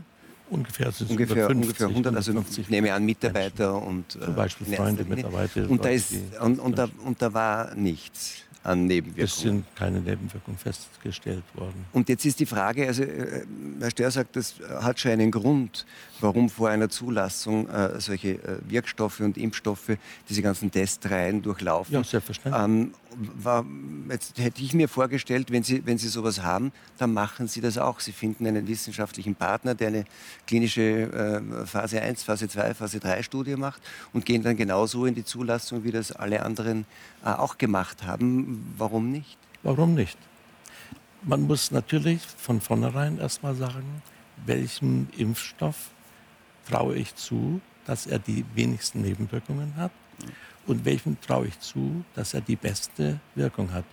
Ungefähr, es ungefähr, 50, ungefähr 100, also ich nehme an Mitarbeiter Menschen. und zum Beispiel äh, Freunde, Mitarbeiter. Und da, ist, und, und, da, und da war nichts an Nebenwirkungen. Es sind keine Nebenwirkungen festgestellt worden. Und jetzt ist die Frage, also äh, Herr Stör sagt, das hat schon einen Grund, warum vor einer Zulassung äh, solche äh, Wirkstoffe und Impfstoffe diese ganzen Testreihen durchlaufen. Ja, selbstverständlich. Ähm, war, jetzt hätte ich mir vorgestellt, wenn Sie, wenn Sie sowas haben, dann machen Sie das auch. Sie finden einen wissenschaftlichen Partner, der eine klinische äh, Phase 1, Phase 2, Phase 3 Studie macht und gehen dann genauso in die Zulassung, wie das alle anderen äh, auch gemacht haben. Warum nicht? Warum nicht? Man muss natürlich von vornherein erstmal sagen, welchem Impfstoff traue ich zu, dass er die wenigsten Nebenwirkungen hat und welchem traue ich zu, dass er die beste Wirkung hat.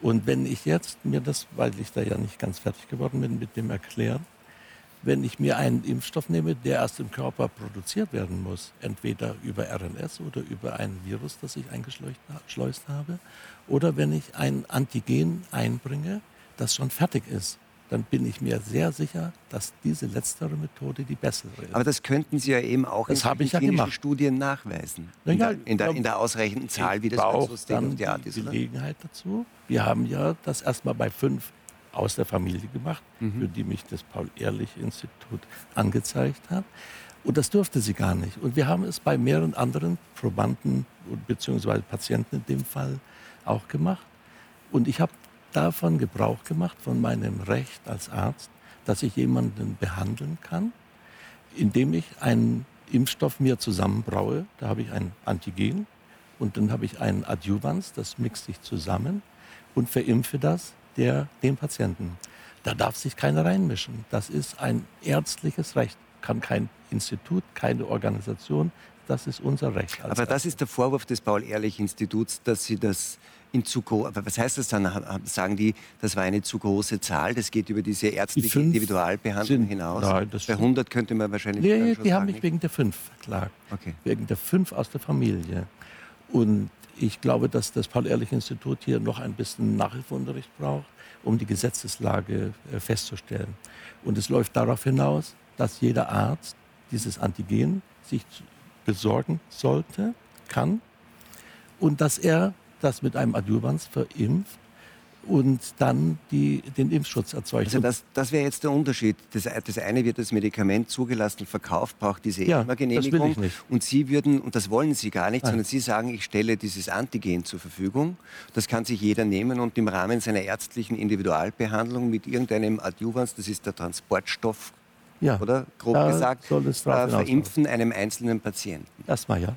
Und wenn ich jetzt mir das, weil ich da ja nicht ganz fertig geworden bin mit dem Erklären, wenn ich mir einen Impfstoff nehme, der erst im Körper produziert werden muss, entweder über RNS oder über ein Virus, das ich eingeschleust habe, oder wenn ich ein Antigen einbringe, das schon fertig ist, dann bin ich mir sehr sicher, dass diese letztere Methode die bessere ist. Aber das könnten Sie ja eben auch das in klinischen ja Studien nachweisen. In, ja, der, in, der, in, der, ausreichenden Zahl, wie das auch of the Art ist. Gelegenheit oder? dazu. Wir haben ja das erstmal bei fünf aus der Familie gemacht, mhm. für die mich das Paul-Ehrlich-Institut angezeigt hat. Und das durfte sie gar nicht. Und wir haben es bei mehreren anderen Probanden bzw. Patienten in dem Fall auch gemacht. Und ich habe davon Gebrauch gemacht, von meinem Recht als Arzt, dass ich jemanden behandeln kann, indem ich einen Impfstoff mir zusammenbraue. Da habe ich ein Antigen und dann habe ich einen Adjuvans, das mixt sich zusammen und verimpfe das der, dem Patienten. Da darf sich keiner reinmischen. Das ist ein ärztliches Recht. Kann kein Institut, keine Organisation. Das ist unser Recht. Aber das ist der Vorwurf des Paul-Ehrlich-Instituts, dass sie das in zu. Was heißt das dann? Sagen die, das war eine zu große Zahl? Das geht über diese ärztliche die Individualbehandlung sind, hinaus? Nein, Bei 100 könnte man wahrscheinlich. Nee, die haben mich wegen der fünf verklagt. Okay. Wegen der fünf aus der Familie. Und ich glaube, dass das Paul-Ehrlich-Institut hier noch ein bisschen Nachhilfeunterricht braucht, um die Gesetzeslage äh, festzustellen. Und es läuft darauf hinaus, dass jeder Arzt dieses Antigen sich besorgen sollte, kann und dass er das mit einem Adjuvans verimpft und dann die, den Impfschutz erzeugt. Also das, das wäre jetzt der Unterschied. Das, das, eine wird das Medikament zugelassen, verkauft, braucht diese ja, EMA-Genehmigung. Und Sie würden, und das wollen Sie gar nicht, Nein. sondern Sie sagen, ich stelle dieses Antigen zur Verfügung. Das kann sich jeder nehmen und im Rahmen seiner ärztlichen Individualbehandlung mit irgendeinem Adjuvans, das ist der Transportstoff, ja, oder grob gesagt, äh, verimpfen einem einzelnen Patienten. Erstmal ja.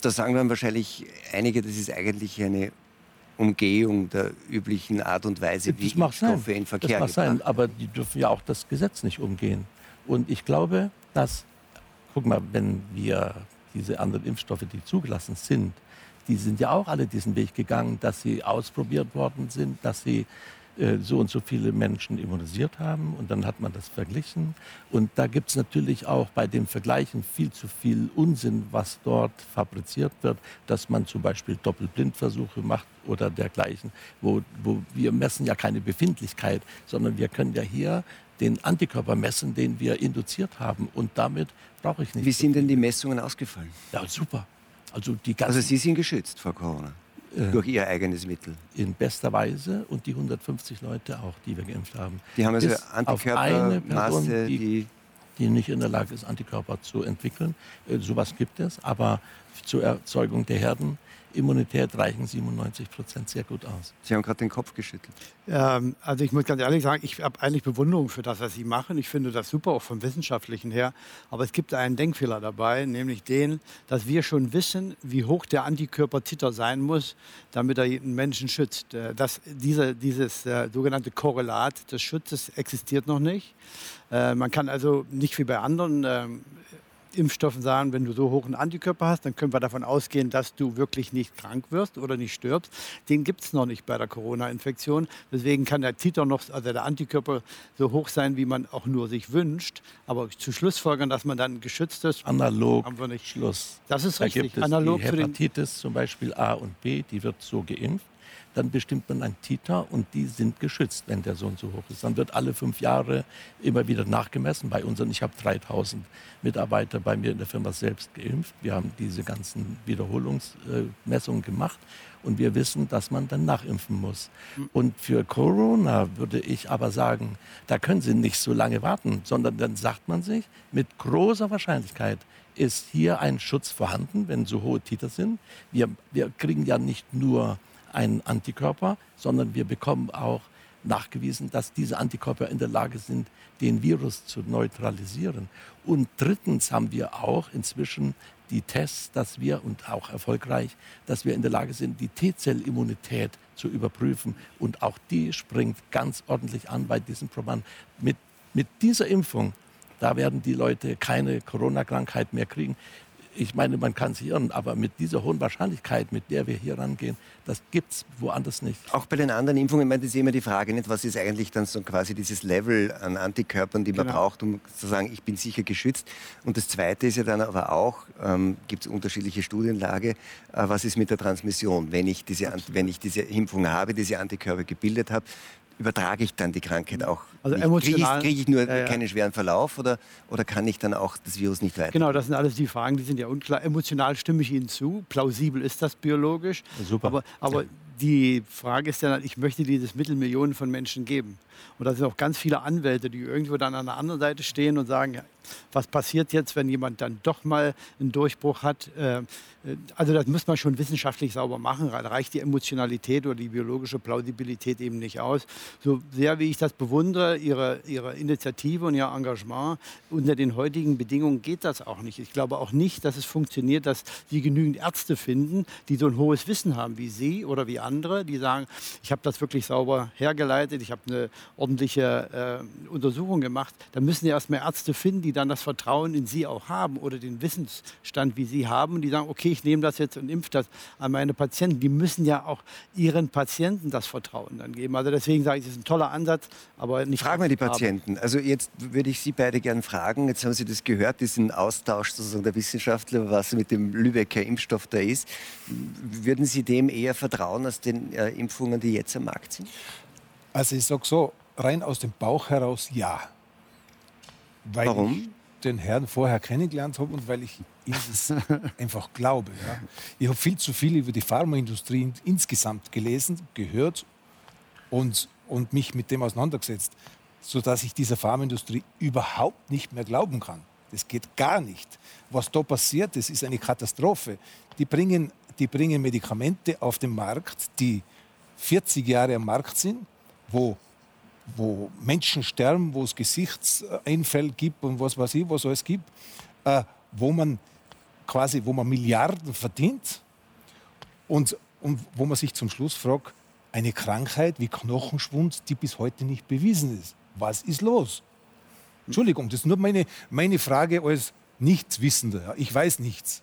Da sagen dann wahrscheinlich einige, das ist eigentlich eine Umgehung der üblichen Art und Weise, wie Impfstoffe in Verkehr Das mag sein, aber die dürfen ja auch das Gesetz nicht umgehen. Und ich glaube, dass, guck mal, wenn wir diese anderen Impfstoffe, die zugelassen sind, die sind ja auch alle diesen Weg gegangen, dass sie ausprobiert worden sind, dass sie äh, so und so viele Menschen immunisiert haben und dann hat man das verglichen. Und da gibt es natürlich auch bei dem Vergleichen viel zu viel Unsinn, was dort fabriziert wird, dass man zum Beispiel Doppelblindversuche macht oder dergleichen, wo, wo wir messen ja keine Befindlichkeit, sondern wir können ja hier den Antikörper messen, den wir induziert haben. Und damit brauche ich nicht. Wie sind denn die Messungen ausgefallen? Ja, super. Also, die also Sie sind geschützt vor Corona? Äh, durch ihr eigenes Mittel. In bester Weise und die 150 Leute auch, die wir geimpft haben. Die haben also Antikörpermasse, die, die, die nicht in der Lage ist, Antikörper zu entwickeln. Äh, sowas gibt es, aber zur Erzeugung der Herden Immunität reichen 97 Prozent sehr gut aus. Sie haben gerade den Kopf geschüttelt. Ähm, also ich muss ganz ehrlich sagen, ich habe eigentlich Bewunderung für das, was Sie machen. Ich finde das super, auch vom Wissenschaftlichen her. Aber es gibt einen Denkfehler dabei, nämlich den, dass wir schon wissen, wie hoch der Antikörpertiter sein muss, damit er einen Menschen schützt. Äh, das, diese, dieses äh, sogenannte Korrelat des Schutzes existiert noch nicht. Äh, man kann also nicht wie bei anderen ähm, Impfstoffen sagen, wenn du so hohen Antikörper hast, dann können wir davon ausgehen, dass du wirklich nicht krank wirst oder nicht stirbst. Den gibt es noch nicht bei der Corona-Infektion. Deswegen kann der Titer noch, also der Antikörper so hoch sein, wie man auch nur sich wünscht. Aber zu Schlussfolgern, dass man dann geschützt ist, analog haben wir nicht. Schluss. Das ist da richtig. Gibt es analog die Hepatitis zum Beispiel A und B, die wird so geimpft dann bestimmt man ein Titer und die sind geschützt, wenn der so und so hoch ist. Dann wird alle fünf Jahre immer wieder nachgemessen. Bei unseren, ich habe 3000 Mitarbeiter bei mir in der Firma selbst geimpft. Wir haben diese ganzen Wiederholungsmessungen gemacht und wir wissen, dass man dann nachimpfen muss. Und für Corona würde ich aber sagen, da können Sie nicht so lange warten, sondern dann sagt man sich, mit großer Wahrscheinlichkeit ist hier ein Schutz vorhanden, wenn so hohe Titer sind. Wir, wir kriegen ja nicht nur einen Antikörper, sondern wir bekommen auch nachgewiesen, dass diese Antikörper in der Lage sind, den Virus zu neutralisieren. Und drittens haben wir auch inzwischen die Tests, dass wir, und auch erfolgreich, dass wir in der Lage sind, die T-Zellimmunität zu überprüfen. Und auch die springt ganz ordentlich an bei diesen Probanden. Mit, mit dieser Impfung, da werden die Leute keine Corona-Krankheit mehr kriegen ich meine, man kann es irren, aber mit dieser hohen Wahrscheinlichkeit, mit der wir hier rangehen, das gibt es woanders nicht. Auch bei den anderen Impfungen, ich das ist immer die Frage, nicht, was ist eigentlich dann so quasi dieses Level an Antikörpern, die man genau. braucht, um zu sagen, ich bin sicher geschützt. Und das Zweite ist ja dann aber auch, ähm, gibt es unterschiedliche Studienlage, äh, was ist mit der Transmission? Wenn ich, diese, wenn ich diese Impfung habe, diese Antikörper gebildet habe, übertrage ich dann die Krankheit auch? Also emotional. Kriege ich, krieg ich, nur ja, ja. keinen schweren Verlauf oder, oder kann ich dann auch das Virus nicht weiter? Genau, das sind alles die Fragen, die sind ja unklar. Emotional stimme ich Ihnen zu. Plausibel ist das biologisch. Super. Aber, aber ja. die Frage ist ja, ich möchte dieses Mittel Millionen von Menschen geben. Und da sind auch ganz viele Anwälte, die irgendwo dann an der anderen Seite stehen und sagen, Was passiert jetzt, wenn jemand dann doch mal einen Durchbruch hat? Äh, also das muss man schon wissenschaftlich sauber machen. Da reicht die Emotionalität oder die biologische Plausibilität eben nicht aus. So sehr wie ich das bewundere, ihre, ihre Initiative und ihr Engagement, unter den heutigen Bedingungen geht das auch nicht. Ich glaube auch nicht, dass es funktioniert, dass Sie genügend Ärzte finden, die so ein hohes Wissen haben wie Sie oder wie andere, die sagen, ich habe das wirklich sauber hergeleitet, ich habe eine ordentliche äh, Untersuchung gemacht. Da müssen Sie erst mal Ärzte finden, die dann das Vertrauen in Sie auch haben oder den Wissensstand wie Sie haben und die sagen, okay, ich nehme das jetzt und impfe das an meine Patienten. Die müssen ja auch ihren Patienten das Vertrauen dann geben. Also deswegen sage ich, das ist ein toller Ansatz, aber nicht. Fragen wir die Patienten. Also jetzt würde ich Sie beide gerne fragen. Jetzt haben Sie das gehört, diesen Austausch sozusagen der Wissenschaftler, was mit dem Lübecker Impfstoff da ist. Würden Sie dem eher vertrauen als den äh, Impfungen, die jetzt am Markt sind? Also ich sage so, rein aus dem Bauch heraus ja. Weil Warum? den Herrn vorher kennengelernt habe und weil ich ihm das [LAUGHS] einfach glaube. Ja. Ich habe viel zu viel über die Pharmaindustrie insgesamt gelesen, gehört und, und mich mit dem auseinandergesetzt, sodass ich dieser Pharmaindustrie überhaupt nicht mehr glauben kann. Das geht gar nicht. Was da passiert, das ist eine Katastrophe. Die bringen, die bringen Medikamente auf den Markt, die 40 Jahre am Markt sind, wo wo Menschen sterben, wo es Gesichtseinfälle gibt und was weiß ich, was alles gibt, äh, wo man quasi, wo man Milliarden verdient und, und wo man sich zum Schluss fragt, eine Krankheit wie Knochenschwund, die bis heute nicht bewiesen ist. Was ist los? Entschuldigung, das ist nur meine, meine Frage als Nichtswissender. Ich weiß nichts.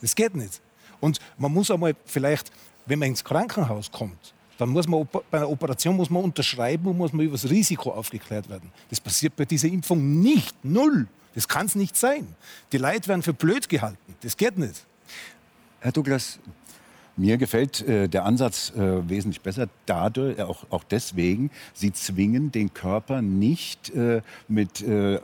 Das geht nicht. Und man muss einmal vielleicht, wenn man ins Krankenhaus kommt, dann muss man bei einer Operation muss man unterschreiben und muss man über das Risiko aufgeklärt werden. Das passiert bei dieser Impfung nicht. Null. Das kann es nicht sein. Die Leute werden für blöd gehalten. Das geht nicht. Herr Douglas, mir gefällt äh, der Ansatz äh, wesentlich besser dadurch, äh, auch, auch deswegen, Sie zwingen den Körper nicht äh, mit äh,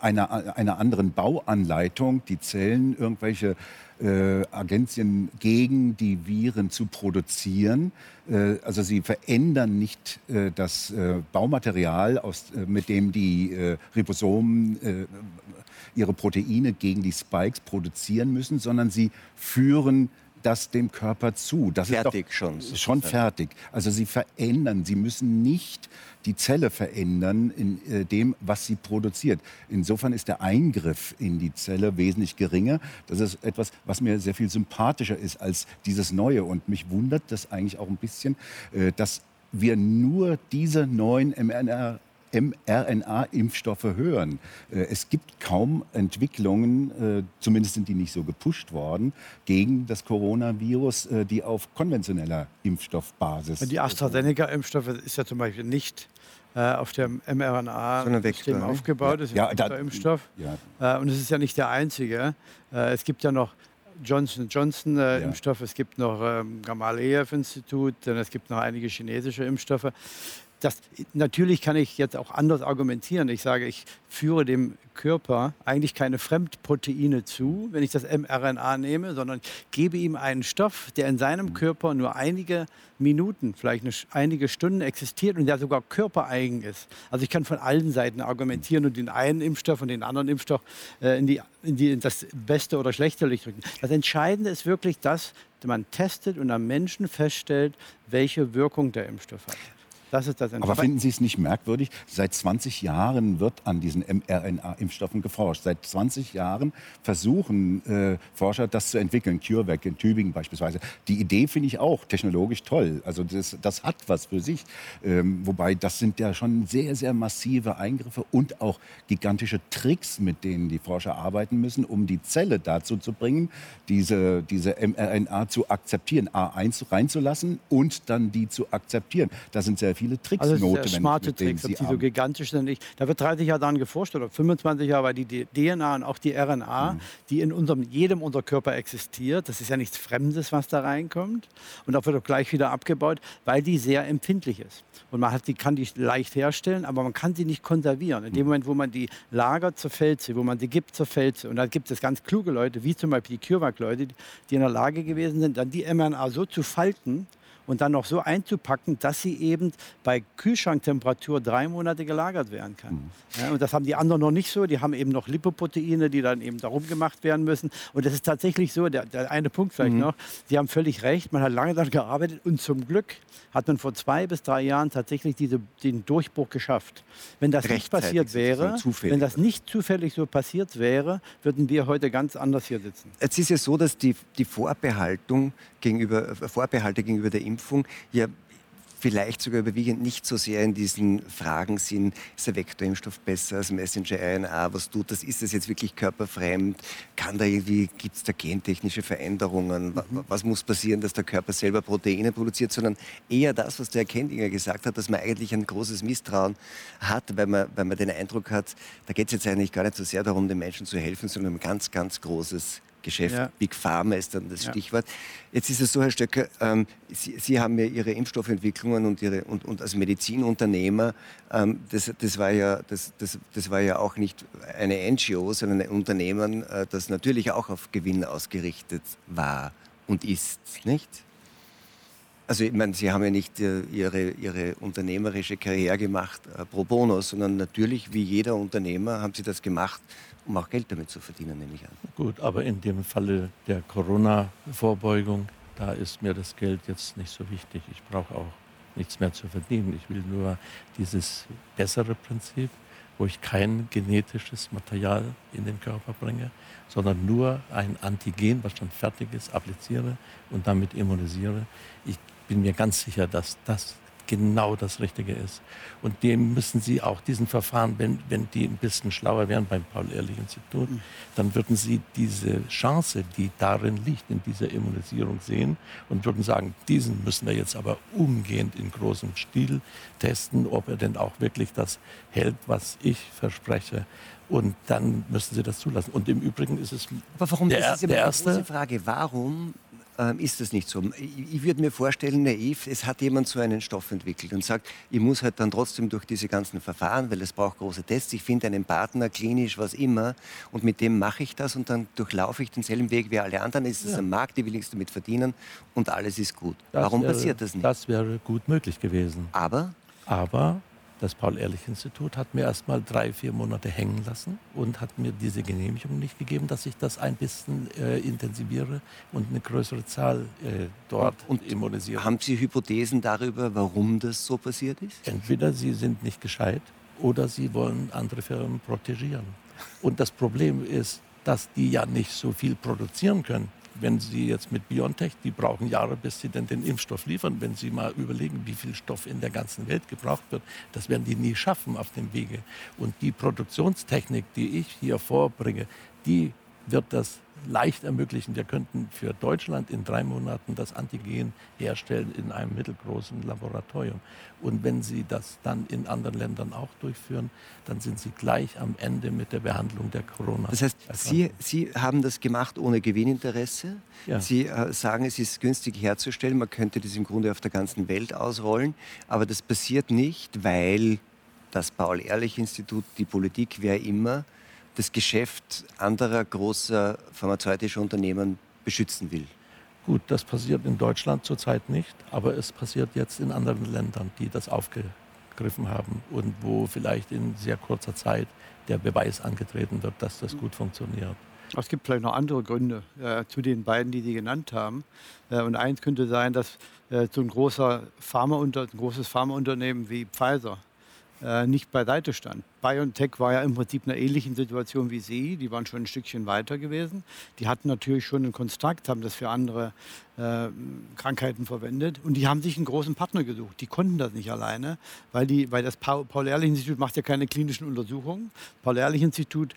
einer, einer anderen Bauanleitung, die Zellen irgendwelche äh, Agenzien gegen die Viren zu produzieren. Äh, also sie verändern nicht äh, das äh, Baumaterial, aus, äh, mit dem die äh, Ribosomen ihre Proteine gegen die Spikes produzieren müssen, sondern sie führen das dem Körper zu. Das fertig ist schon. Schon fertig. Also sie verändern, sie müssen nicht die Zelle verändern in äh, dem, was sie produziert. Insofern ist der Eingriff in die Zelle wesentlich geringer. Das ist etwas, was mir sehr viel sympathischer ist als dieses Neue. Und mich wundert das eigentlich auch ein bisschen, äh, dass wir nur diese neuen mRNA mRNA-Impfstoffe hören. Äh, es gibt kaum Entwicklungen, äh, zumindest sind die nicht so gepusht worden, gegen das Coronavirus, äh, die auf konventioneller Impfstoffbasis. Die AstraZeneca-Impfstoffe ist ja zum Beispiel nicht auf dem mRNA-System aufgebaut. Das ist ja, ein Impfstoff. Ja. Und es ist ja nicht der einzige. Es gibt ja noch Johnson Johnson äh, ja. Impfstoff, es gibt noch ähm, Gamaleyev-Institut, es gibt noch einige chinesische Impfstoffe das, natürlich kann ich jetzt auch anders argumentieren. Ich sage, ich führe dem Körper eigentlich keine Fremdproteine zu, wenn ich das mRNA nehme, sondern gebe ihm einen Stoff, der in seinem Körper nur einige Minuten, vielleicht eine, einige Stunden existiert und der sogar körpereigen ist. Also ich kann von allen Seiten argumentieren und den einen Impfstoff und den anderen Impfstoff äh, in, die, in, die, in das beste oder schlechte Licht rücken. Das Entscheidende ist wirklich das, man testet und am Menschen feststellt, welche Wirkung der Impfstoff hat. Das ist das Aber finden Sie es nicht merkwürdig? Seit 20 Jahren wird an diesen mRNA-Impfstoffen geforscht. Seit 20 Jahren versuchen äh, Forscher, das zu entwickeln. CureVac in Tübingen beispielsweise. Die Idee finde ich auch technologisch toll. Also das, das hat was für sich. Ähm, wobei das sind ja schon sehr, sehr massive Eingriffe und auch gigantische Tricks, mit denen die Forscher arbeiten müssen, um die Zelle dazu zu bringen, diese, diese mRNA zu akzeptieren, A1 reinzulassen und dann die zu akzeptieren. Da sind sehr viele Tricks also notwendig. Smarte Tricks, ob die so gigantisch sind. Ich, da wird 30 Jahre daran geforscht oder 25 Jahre, weil die DNA und auch die RNA, mhm. die in unserem, jedem unserer Körper existiert, das ist ja nichts Fremdes, was da reinkommt. Und auch wird auch gleich wieder abgebaut, weil die sehr empfindlich ist. Und man hat die, kann die leicht herstellen, aber man kann sie nicht konservieren. In dem mhm. Moment, wo man die lagert, zerfällt sie. Wo man die gibt, zerfällt sie. Und da gibt es ganz kluge Leute, wie zum Beispiel die CureVac-Leute, die in der Lage gewesen sind, dann die mRNA so zu falten, und dann noch so einzupacken, dass sie eben bei Kühlschranktemperatur drei Monate gelagert werden kann. Mhm. Ja, und das haben die anderen noch nicht so. Die haben eben noch Lipoproteine, die dann eben darum gemacht werden müssen. Und das ist tatsächlich so, der, der eine Punkt vielleicht mhm. noch, Sie haben völlig recht, man hat lange daran gearbeitet und zum Glück hat man vor zwei bis drei Jahren tatsächlich diese, den Durchbruch geschafft. Wenn das nicht passiert wäre, wenn das nicht zufällig so passiert wäre, würden wir heute ganz anders hier sitzen. Jetzt ist es so, dass die, die Vorbehaltung gegenüber, Vorbehalte gegenüber der Impfung ja vielleicht sogar überwiegend nicht so sehr in diesen Fragen sind, ist der Vektorimpfstoff besser als Messenger-RNA, was tut das, ist das jetzt wirklich körperfremd, kann da irgendwie, gibt es da gentechnische Veränderungen, mhm. was muss passieren, dass der Körper selber Proteine produziert, sondern eher das, was der Herr Kendinger gesagt hat, dass man eigentlich ein großes Misstrauen hat, weil man, weil man den Eindruck hat, da geht es jetzt eigentlich gar nicht so sehr darum, den Menschen zu helfen, sondern ein ganz, ganz großes Geschäft. Ja. Big Pharma ist dann das ja. Stichwort. Jetzt ist es so, Herr Stöcker, ähm, Sie, Sie, haben ja Ihre Impfstoffentwicklungen und, Ihre, und, und als Medizinunternehmer, ähm, das, das, war ja, das, das, das war ja auch nicht eine NGO, sondern ein Unternehmen, äh, das natürlich auch auf Gewinn ausgerichtet war und ist, nicht? Also ich meine, Sie haben ja nicht äh, Ihre, Ihre unternehmerische Karriere gemacht äh, pro bono, sondern natürlich, wie jeder Unternehmer, haben Sie das gemacht, um auch Geld damit zu verdienen, nehme ich an. Gut, aber in dem Falle der Corona-Vorbeugung, da ist mir das Geld jetzt nicht so wichtig. Ich brauche auch nichts mehr zu verdienen. Ich will nur dieses bessere Prinzip, wo ich kein genetisches Material in den Körper bringe, sondern nur ein Antigen, was schon fertig ist, appliziere und damit immunisiere. Ich bin mir ganz sicher, dass das genau das Richtige ist. Und dem müssen Sie auch diesen Verfahren, wenn, wenn die ein bisschen schlauer wären beim Paul-Ehrlich-Institut, dann würden Sie diese Chance, die darin liegt, in dieser Immunisierung sehen und würden sagen, diesen müssen wir jetzt aber umgehend in großem Stil testen, ob er denn auch wirklich das hält, was ich verspreche. Und dann müssen Sie das zulassen. Und im Übrigen ist es aber warum, der, ist der erste Frage. Warum ähm, ist das nicht so. Ich, ich würde mir vorstellen, naiv, es hat jemand so einen Stoff entwickelt und sagt, ich muss halt dann trotzdem durch diese ganzen Verfahren, weil es braucht große Tests, ich finde einen Partner, klinisch, was immer, und mit dem mache ich das und dann durchlaufe ich denselben Weg wie alle anderen. Es ist ja. ein Markt, die will ich damit verdienen und alles ist gut. Das Warum wäre, passiert das nicht? Das wäre gut möglich gewesen. Aber? Aber das Paul-Ehrlich-Institut hat mir erst mal drei, vier Monate hängen lassen und hat mir diese Genehmigung nicht gegeben, dass ich das ein bisschen äh, intensiviere und eine größere Zahl äh, dort und immunisiere. Haben Sie Hypothesen darüber, warum das so passiert ist? Entweder Sie sind nicht gescheit oder Sie wollen andere Firmen protegieren. Und das Problem ist, dass die ja nicht so viel produzieren können wenn Sie jetzt mit BioNTech, die brauchen Jahre, bis sie denn den Impfstoff liefern. Wenn Sie mal überlegen, wie viel Stoff in der ganzen Welt gebraucht wird, das werden die nie schaffen auf dem Wege. Und die Produktionstechnik, die ich hier vorbringe, die wird das leicht ermöglichen. Wir könnten für Deutschland in drei Monaten das Antigen herstellen in einem mittelgroßen Laboratorium. Und wenn Sie das dann in anderen Ländern auch durchführen, dann sind Sie gleich am Ende mit der Behandlung der Corona. Das heißt, Sie, Sie haben das gemacht ohne Gewinninteresse. Ja. Sie äh, sagen, es ist günstig herzustellen. Man könnte das im Grunde auf der ganzen Welt ausrollen. Aber das passiert nicht, weil das Paul-Ehrlich-Institut, die Politik, wer immer, das Geschäft anderer großer pharmazeutischer Unternehmen beschützen will. Gut, das passiert in Deutschland zurzeit nicht, aber es passiert jetzt in anderen Ländern, die das aufgegriffen haben und wo vielleicht in sehr kurzer Zeit der Beweis angetreten wird, dass das gut funktioniert. Es gibt vielleicht noch andere Gründe äh, zu den beiden, die Sie genannt haben. Äh, und eins könnte sein, dass äh, so ein, großer Pharma ein großes Pharmaunternehmen wie Pfizer äh, nicht beiseite stand. BioNTech war ja im Prinzip in einer ähnlichen Situation wie Sie. Die waren schon ein Stückchen weiter gewesen. Die hatten natürlich schon einen Kontrakt, haben das für andere äh, Krankheiten verwendet. Und die haben sich einen großen Partner gesucht. Die konnten das nicht alleine, weil, die, weil das Paul-Ehrlich-Institut macht ja keine klinischen Untersuchungen. Paul-Ehrlich-Institut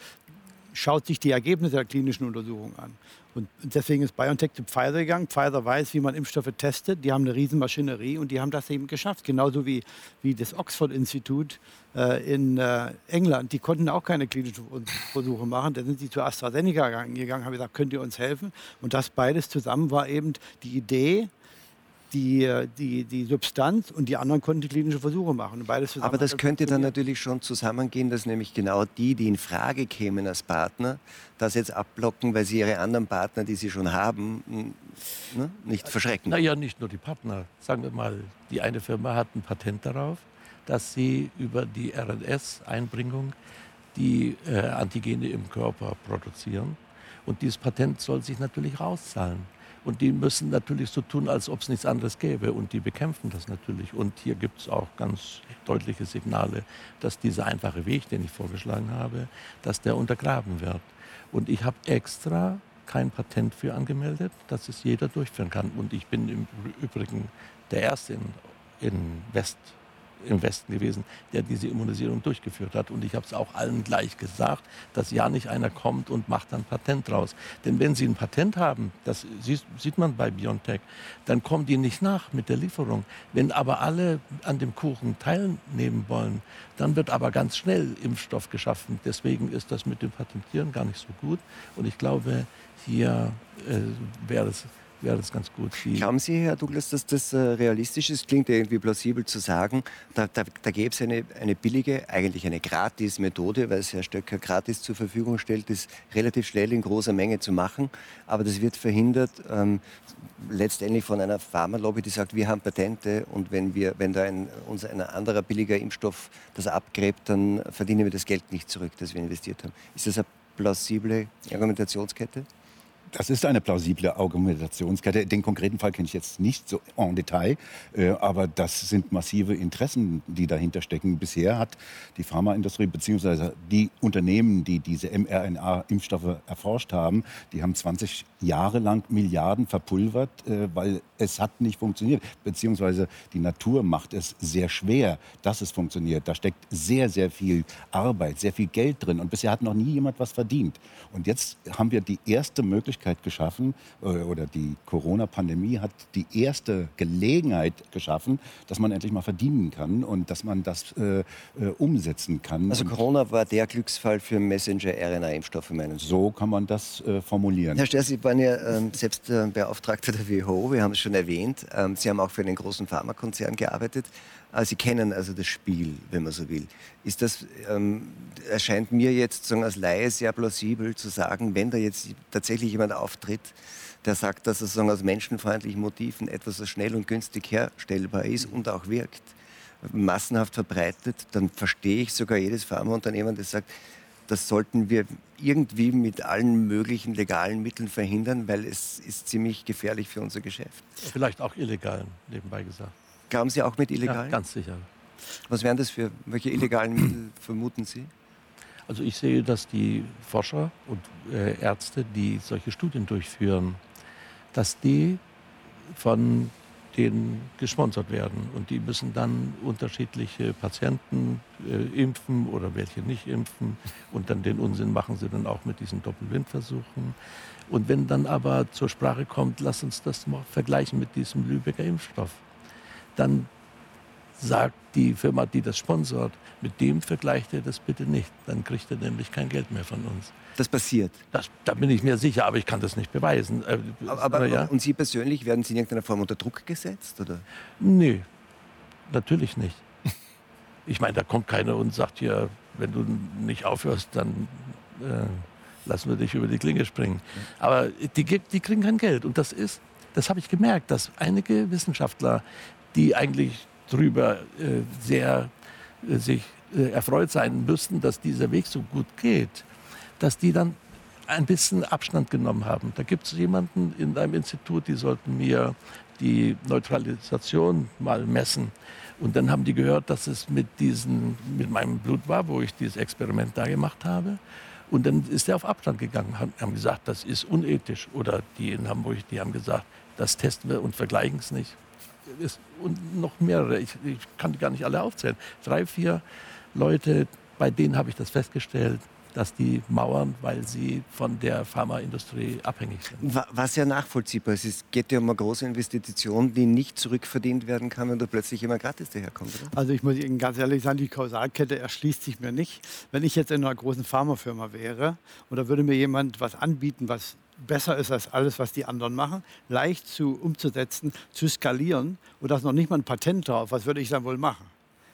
schaut sich die Ergebnisse der klinischen Untersuchungen an. Und deswegen ist BioNTech zu Pfizer gegangen. Pfizer weiß, wie man Impfstoffe testet. Die haben eine Riesenmaschinerie und die haben das eben geschafft. Genauso wie, wie das Oxford-Institut äh, in äh, England. Die konnten auch keine klinischen Versuche machen. Da sind sie zu AstraZeneca gegangen, haben gesagt, könnt ihr uns helfen? Und das beides zusammen war eben die Idee, die, die, die Substanz und die anderen konnten die klinischen Versuche machen. beides Aber das könnte dann natürlich schon zusammengehen, dass nämlich genau die, die in Frage kämen als Partner, das jetzt abblocken, weil sie ihre anderen Partner, die sie schon haben, ne, nicht verschrecken. Naja, nicht nur die Partner. Sagen wir mal, die eine Firma hat ein Patent darauf, dass sie über die RNS-Einbringung die äh, Antigene im Körper produzieren. Und dieses Patent soll sich natürlich rauszahlen. Und die müssen natürlich so tun, als ob es nichts anderes gäbe. Und die bekämpfen das natürlich. Und hier gibt es auch ganz deutliche Signale, dass dieser einfache Weg, den ich vorgeschlagen habe, dass der untergraben wird. Und ich habe extra kein Patent für angemeldet, dass es jeder durchführen kann. Und ich bin im Übrigen der Erste in, in West im Westen gewesen, der diese Immunisierung durchgeführt hat. Und ich habe es auch allen gleich gesagt, dass ja nicht einer kommt und macht dann Patent draus. Denn wenn sie ein Patent haben, das sieht man bei BioNTech, dann kommen die nicht nach mit der Lieferung. Wenn aber alle an dem Kuchen teilnehmen wollen, dann wird aber ganz schnell Impfstoff geschaffen. Deswegen ist das mit dem Patentieren gar nicht so gut. Und ich glaube, hier äh, wäre es wäre das ganz gut. Die Glauben Sie, Herr Douglas, dass das äh, realistisch ist? Klingt irgendwie plausibel zu sagen, da, da, da gäbe es eine, eine billige, eigentlich eine Gratis-Methode, weil es Herr Stöcker gratis zur Verfügung stellt, das relativ schnell in großer Menge zu machen. Aber das wird verhindert ähm, letztendlich von einer Pharmalobby, die sagt, wir haben Patente und wenn, wir, wenn da ein, uns ein anderer billiger Impfstoff das abgräbt, dann verdienen wir das Geld nicht zurück, das wir investiert haben. Ist das eine plausible Argumentationskette? Das ist eine plausible Argumentationskette. Den konkreten Fall kenne ich jetzt nicht so en Detail, äh, aber das sind massive Interessen, die dahinter stecken. Bisher hat die Pharmaindustrie bzw. die Unternehmen, die diese mRNA-Impfstoffe erforscht haben, die haben 20 Jahre lang Milliarden verpulvert, äh, weil es hat nicht funktioniert. Beziehungsweise die Natur macht es sehr schwer, dass es funktioniert. Da steckt sehr, sehr viel Arbeit, sehr viel Geld drin und bisher hat noch nie jemand was verdient. Und jetzt haben wir die erste Möglichkeit, Möglichkeit geschaffen, äh, oder die Corona-Pandemie hat die erste Gelegenheit geschaffen, dass man endlich mal verdienen kann und dass man das äh, äh umsetzen kann. Also Corona war der Glücksfall für Messenger-RNA-Impfstoffe, meinen Sie? So kann man das äh, formulieren. Herr Sterr, Sie waren ja ähm, selbst äh, Beauftragter der WHO, wir haben es schon erwähnt. Ähm, Sie haben auch für einen großen Pharmakonzern gearbeitet. Ah, Sie kennen also das Spiel, wenn man so will. Ist das, ähm, erscheint mir jetzt sagen, als Laie sehr plausibel zu sagen, wenn da jetzt tatsächlich jemand auftritt, der sagt, dass sagen, aus menschenfreundlichen Motiven etwas so schnell und günstig herstellbar ist und auch wirkt, massenhaft verbreitet, dann verstehe ich sogar jedes Pharmaunternehmen, das sagt, das sollten wir irgendwie mit allen möglichen legalen Mitteln verhindern, weil es ist ziemlich gefährlich für unser Geschäft. Vielleicht auch illegal, nebenbei gesagt. Glauben Sie auch mit illegalen? Ja, ganz sicher. Was wären das für, welche illegalen Mittel [CLEARS THROAT] vermuten Sie? Also ich sehe, dass die Forscher und äh, Ärzte, die solche Studien durchführen, dass die von denen gesponsert werden. Und die müssen dann unterschiedliche Patienten äh, impfen oder welche nicht impfen. Und dann den Unsinn machen sie dann auch mit diesen Doppelwindversuchen. Und wenn dann aber zur Sprache kommt, lass uns das mal vergleichen mit diesem Lübecker Impfstoff dann sagt die Firma, die das sponsort, mit dem vergleicht er das bitte nicht. Dann kriegt er nämlich kein Geld mehr von uns. Das passiert? Das, da bin ich mir sicher, aber ich kann das nicht beweisen. Äh, aber, aber ja. Und Sie persönlich, werden Sie in irgendeiner Form unter Druck gesetzt? Oder? Nee, natürlich nicht. [LAUGHS] Ich meine, da kommt keiner und sagt hier, wenn du nicht aufhörst, dann äh, lassen wir dich über die Klinge springen. Aber die, die kriegen kein Geld. Und das ist das habe ich gemerkt, dass einige Wissenschaftler, die eigentlich darüber äh, sehr äh, sich äh, erfreut sein müssten, dass dieser Weg so gut geht, dass die dann ein bisschen Abstand genommen haben. Da gibt es jemanden in einem Institut, die sollten mir die Neutralisation mal messen. Und dann haben die gehört, dass es mit, diesen, mit meinem Blut war, wo ich dieses Experiment da gemacht habe. Und dann ist er auf Abstand gegangen, haben gesagt, das ist unethisch. Oder die in Hamburg, die haben gesagt, das testen wir und vergleichen es nicht. Und noch mehrere, ich, ich kann die gar nicht alle aufzählen. Drei, vier Leute, bei denen habe ich das festgestellt. Dass die mauern, weil sie von der Pharmaindustrie abhängig sind. Was ja nachvollziehbar ist. Es geht ja um eine große Investition, die nicht zurückverdient werden kann, wenn da plötzlich immer gratis daherkommt. Oder? Also ich muss Ihnen ganz ehrlich sagen, die Kausalkette erschließt sich mir nicht. Wenn ich jetzt in einer großen Pharmafirma wäre und da würde mir jemand was anbieten, was besser ist als alles, was die anderen machen, leicht zu, umzusetzen, zu skalieren und das noch nicht mal ein Patent drauf, was würde ich dann wohl machen?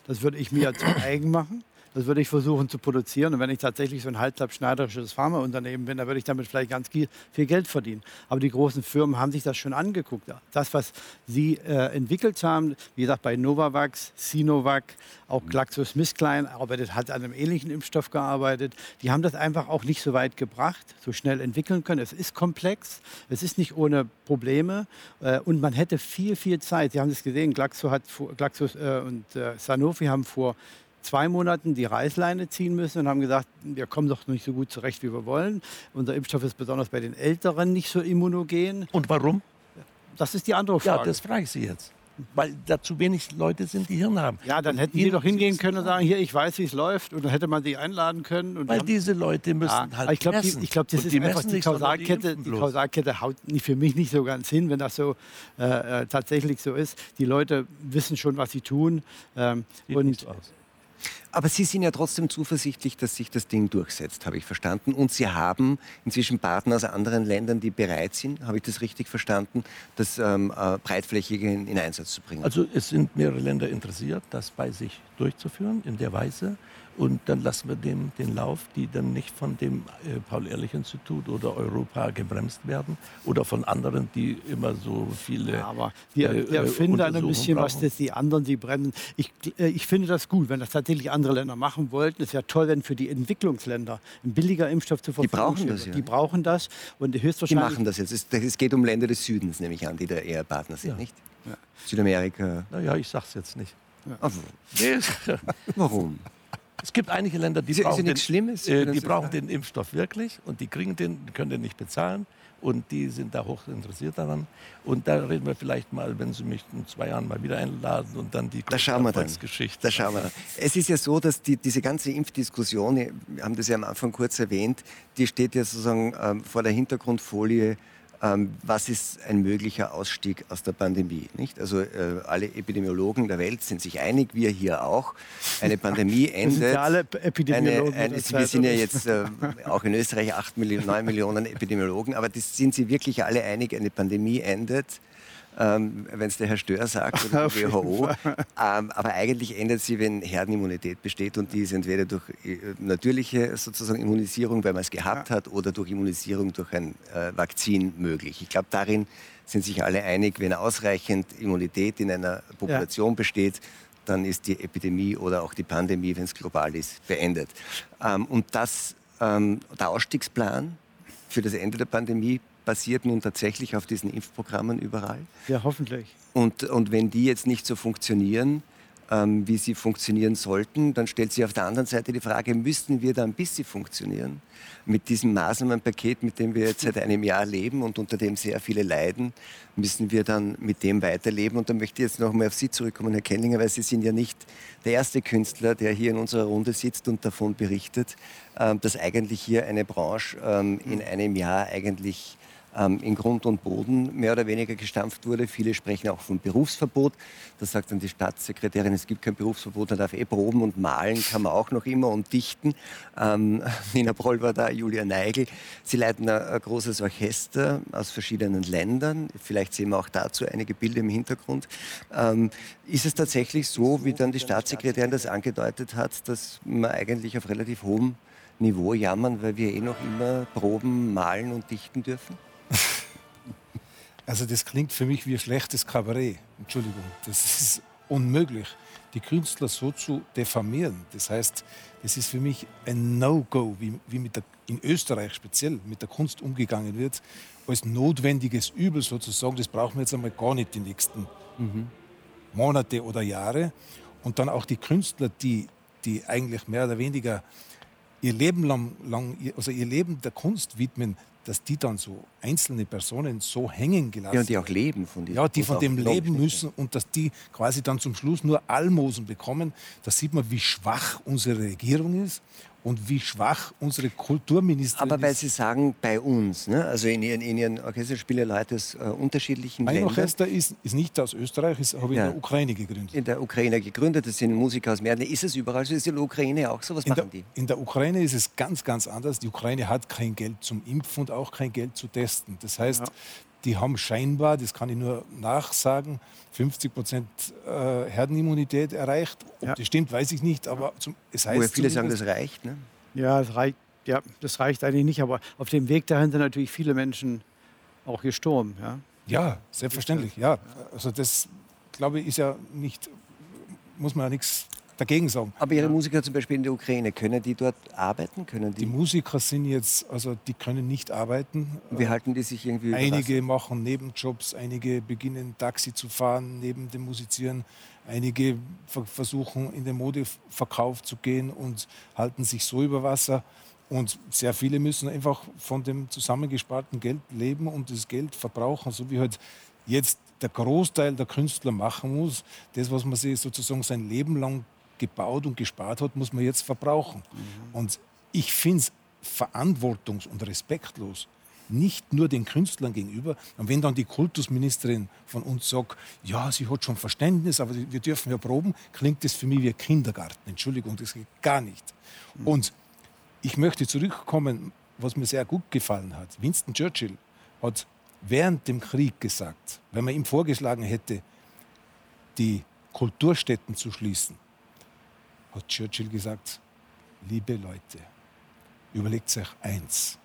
Das würde ich mir zu eigen machen das würde ich versuchen zu produzieren. Und wenn ich tatsächlich so ein halbtagsschneiderisches Pharmaunternehmen bin, dann würde ich damit vielleicht ganz viel Geld verdienen. Aber die großen Firmen haben sich das schon angeguckt. Das, was sie äh, entwickelt haben, wie gesagt, bei Novavax, Sinovac, auch GlaxoSmithKline arbeitet, hat an einem ähnlichen Impfstoff gearbeitet. Die haben das einfach auch nicht so weit gebracht, so schnell entwickeln können. Es ist komplex, es ist nicht ohne Probleme äh, und man hätte viel, viel Zeit. Sie haben es gesehen, Glaxo, hat, Glaxo äh, und äh, Sanofi haben vor zwei Monaten die Reißleine ziehen müssen und haben gesagt, wir kommen doch nicht so gut zurecht, wie wir wollen. Unser Impfstoff ist besonders bei den Älteren nicht so immunogen. Und warum? Das ist die andere Frage. Ja, das frage ich Sie jetzt. Weil da zu wenig Leute sind, die Hirn haben. Ja, dann hätten die doch hingehen können und sagen, hier, ich weiß, wie es läuft. Und dann hätte man sie einladen können. Weil die diese Leute müssen ja, halt Ich glaube, ich glaub, das ist die einfach die Kausalkette. Die, die, Kausalkette haut für mich nicht so ganz hin, wenn das so äh, äh tatsächlich so ist. Die Leute wissen schon, was sie tun. Ähm, und, aus. Aber Sie sind ja trotzdem zuversichtlich, dass sich das Ding durchsetzt, habe ich verstanden. Und Sie haben inzwischen Partner aus anderen Ländern, die bereit sind, habe ich das richtig verstanden, das ähm, äh, breitflächig in, in Einsatz zu bringen. Also es sind mehrere Länder interessiert, das bei sich durchzuführen in der Weise. Und dann lassen wir dem den Lauf, die dann nicht von dem äh, Paul-Ehrlich-Institut oder Europa gebremst werden oder von anderen, die immer so viele. Ja, aber wir, äh, wir finden ein bisschen, brauchen. was das die anderen, die bremsen. Ich, äh, ich finde das gut, wenn das tatsächlich andere Länder machen wollten. Es wäre toll, wenn für die Entwicklungsländer ein billiger Impfstoff zur Verfügung. Die brauchen das, ja. Die brauchen das und höchstwahrscheinlich. Die machen das jetzt. Es, geht um Länder des Südens, nehme ich an, die da eher Partner sind, ja. nicht? Ja. Südamerika. Naja, ich sag's jetzt nicht. Ja. [LAUGHS] Warum? Es gibt einige Länder, die ist, brauchen, ist den, äh, die brauchen den Impfstoff wirklich und die kriegen den, können den nicht bezahlen und die sind da hoch interessiert daran. Und da reden wir vielleicht mal, wenn Sie mich in zwei Jahren mal wieder einladen und dann die da schauen wir dann. Geschichte. Da schauen wir dann. Es ist ja so, dass die, diese ganze Impfdiskussion, wir haben das ja am Anfang kurz erwähnt, die steht ja sozusagen ähm, vor der Hintergrundfolie ähm, was ist ein möglicher Ausstieg aus der Pandemie. Nicht? Also äh, alle Epidemiologen der Welt sind sich einig, wir hier auch. Eine Pandemie endet. alle Epidemiologen. Eine, eine, wir sind ja jetzt äh, auch in Österreich 8 Millionen, 9 Millionen Epidemiologen, aber das sind sie wirklich alle einig, eine Pandemie endet ähm, wenn es der Herr Stör sagt oder [LAUGHS] die WHO. Ähm, aber eigentlich ändert sie, wenn Herdenimmunität besteht und die ist entweder durch äh, natürliche sozusagen Immunisierung, weil man es gehabt ja. hat, oder durch Immunisierung durch ein äh, Vakzin möglich. Ich glaube, darin sind sich alle einig, wenn ausreichend Immunität in einer Population ja. besteht, dann ist die Epidemie oder auch die Pandemie, wenn es global ist, beendet. Ähm, und das, ähm, der Ausstiegsplan für das Ende der Pandemie basiert nun tatsächlich auf diesen Impfprogrammen überall. Ja, hoffentlich. Und, und wenn die jetzt nicht so funktionieren, ähm, wie sie funktionieren sollten, dann stellt sich auf der anderen Seite die Frage, müssten wir dann, bis sie funktionieren, mit diesem Maßnahmenpaket, mit dem wir jetzt seit einem Jahr leben und unter dem sehr viele leiden, müssen wir dann mit dem weiterleben. Und da möchte ich jetzt noch mal auf Sie zurückkommen, Herr Kenninger, weil Sie sind ja nicht der erste Künstler, der hier in unserer Runde sitzt und davon berichtet, ähm, dass eigentlich hier eine Branche ähm, in einem Jahr eigentlich ähm, in Grund und Boden mehr oder weniger gestampft wurde. Viele sprechen auch von Berufsverbot. Da sagt dann die Staatssekretärin, es gibt kein Berufsverbot, man darf eh proben und malen kann man auch noch immer und dichten. Ähm, [LAUGHS] Nina Broll war da, Julia Neigel. Sie leiten ein, ein großes Orchester aus verschiedenen Ländern. Vielleicht sehen wir auch dazu einige Bilder im Hintergrund. Ähm, ist es tatsächlich so, wie dann die Staatssekretärin das angedeutet hat, dass man eigentlich auf relativ hohem Niveau jammern, weil wir eh noch immer proben, malen und dichten dürfen? Also das klingt für mich wie ein schlechtes Kabarett. Entschuldigung, das ist unmöglich, die Künstler so zu diffamieren. Das heißt, das ist für mich ein No-Go, wie, wie mit der, in Österreich speziell mit der Kunst umgegangen wird, als notwendiges Übel sozusagen. Das brauchen wir jetzt einmal gar nicht die nächsten mhm. Monate oder Jahre. Und dann auch die Künstler, die, die eigentlich mehr oder weniger ihr Leben lang, lang also ihr Leben der Kunst widmen, dass die dann so einzelne Personen so hängen gelassen Ja, und die auch leben von diesem. Ja, die von dem leben müssen und dass die quasi dann zum Schluss nur Almosen bekommen. Da sieht man, wie schwach unsere Regierung ist und wie schwach unsere Kulturministerin Aber weil ist. Sie sagen, bei uns, ne? also in Ihren, in Ihren Orchester spielen Leute aus äh, unterschiedlichen Mein Ländern. Orchester ist, ist nicht aus Österreich, ist habe Ja. in der Ukraine gegründet. in der Ukraine gegründet, das sind Musiker aus mehreren. Ist es überall so? Ist in der Ukraine auch so? Was In der, machen die? in der Ukraine ist es ganz, ganz anders. Die Ukraine hat kein Geld zum Impfen und auch kein Geld zu testen. Das heißt, die haben scheinbar, das kann ich nur nachsagen, 50 Prozent äh, Herdenimmunität erreicht. Ob Ja. das stimmt, weiß ich nicht, aber zum, es heißt Wo ja viele sagen, das reicht. Ne? Ja, das reicht, ja, das reicht eigentlich nicht, aber auf dem Weg dahin sind natürlich viele Menschen auch gestorben. Ja? Ja, selbstverständlich. Ja, also das glaube ich ist ja nicht, muss man ja nichts dagegen sagen. Aber Ihre Musiker zum Beispiel in der Ukraine, können die dort arbeiten? Können die, Die Musiker sind jetzt, also die können nicht arbeiten. wie halten die sich irgendwie über Einige machen Nebenjobs, einige beginnen Taxi zu fahren neben dem Musizieren, einige ver- versuchen in den Modeverkauf zu gehen und halten sich so über Wasser. Und sehr viele müssen einfach von dem zusammengesparten Geld leben und das Geld verbrauchen, so wie halt jetzt der Großteil der Künstler machen muss. Das, was man sich sozusagen sein Leben lang gebaut und gespart hat, muss man jetzt verbrauchen. Und ich finde es verantwortungs- und respektlos, nicht nur den Künstlern gegenüber. Und wenn dann die Kultusministerin von uns sagt, ja, sie hat schon Verständnis, aber wir dürfen ja proben, klingt das für mich wie Kindergarten. Entschuldigung, das geht gar nicht. Und ich möchte zurückkommen, was mir sehr gut gefallen hat. Winston Churchill hat während dem Krieg gesagt, wenn man ihm vorgeschlagen hätte, die Kulturstätten zu schließen, hat Churchill gesagt, liebe Leute, überlegt euch eins.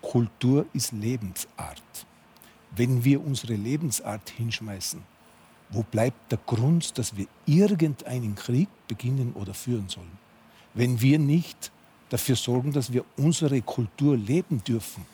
Kultur ist Lebensart. Wenn wir unsere Lebensart hinschmeißen, wo bleibt der Grund, dass wir irgendeinen Krieg beginnen oder führen sollen? Wenn wir nicht dafür sorgen, dass wir unsere Kultur leben dürfen.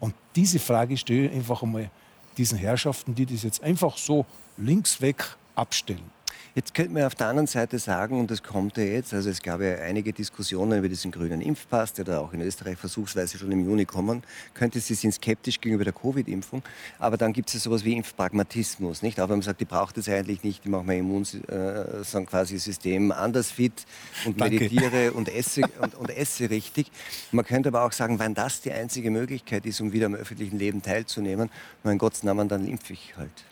Und diese Frage stelle ich einfach einmal diesen Herrschaften, die das jetzt einfach so links weg abstellen. Jetzt könnte man auf der anderen Seite sagen, und das kommt ja jetzt, also es gab ja einige Diskussionen über diesen grünen Impfpass, der da auch in Österreich versuchsweise schon im Juni kommen könnte. Sie sind skeptisch gegenüber der Covid-Impfung, aber dann gibt es ja sowas wie Impfpragmatismus, nicht? Auch wenn man sagt, die braucht es eigentlich nicht, die macht mein Immunsystem äh, quasi System anders fit und Danke. meditiere und esse, und, und esse richtig. Man könnte aber auch sagen, wenn das die einzige Möglichkeit ist, um wieder am öffentlichen Leben teilzunehmen, mein Gottes Namen, dann impfe ich halt.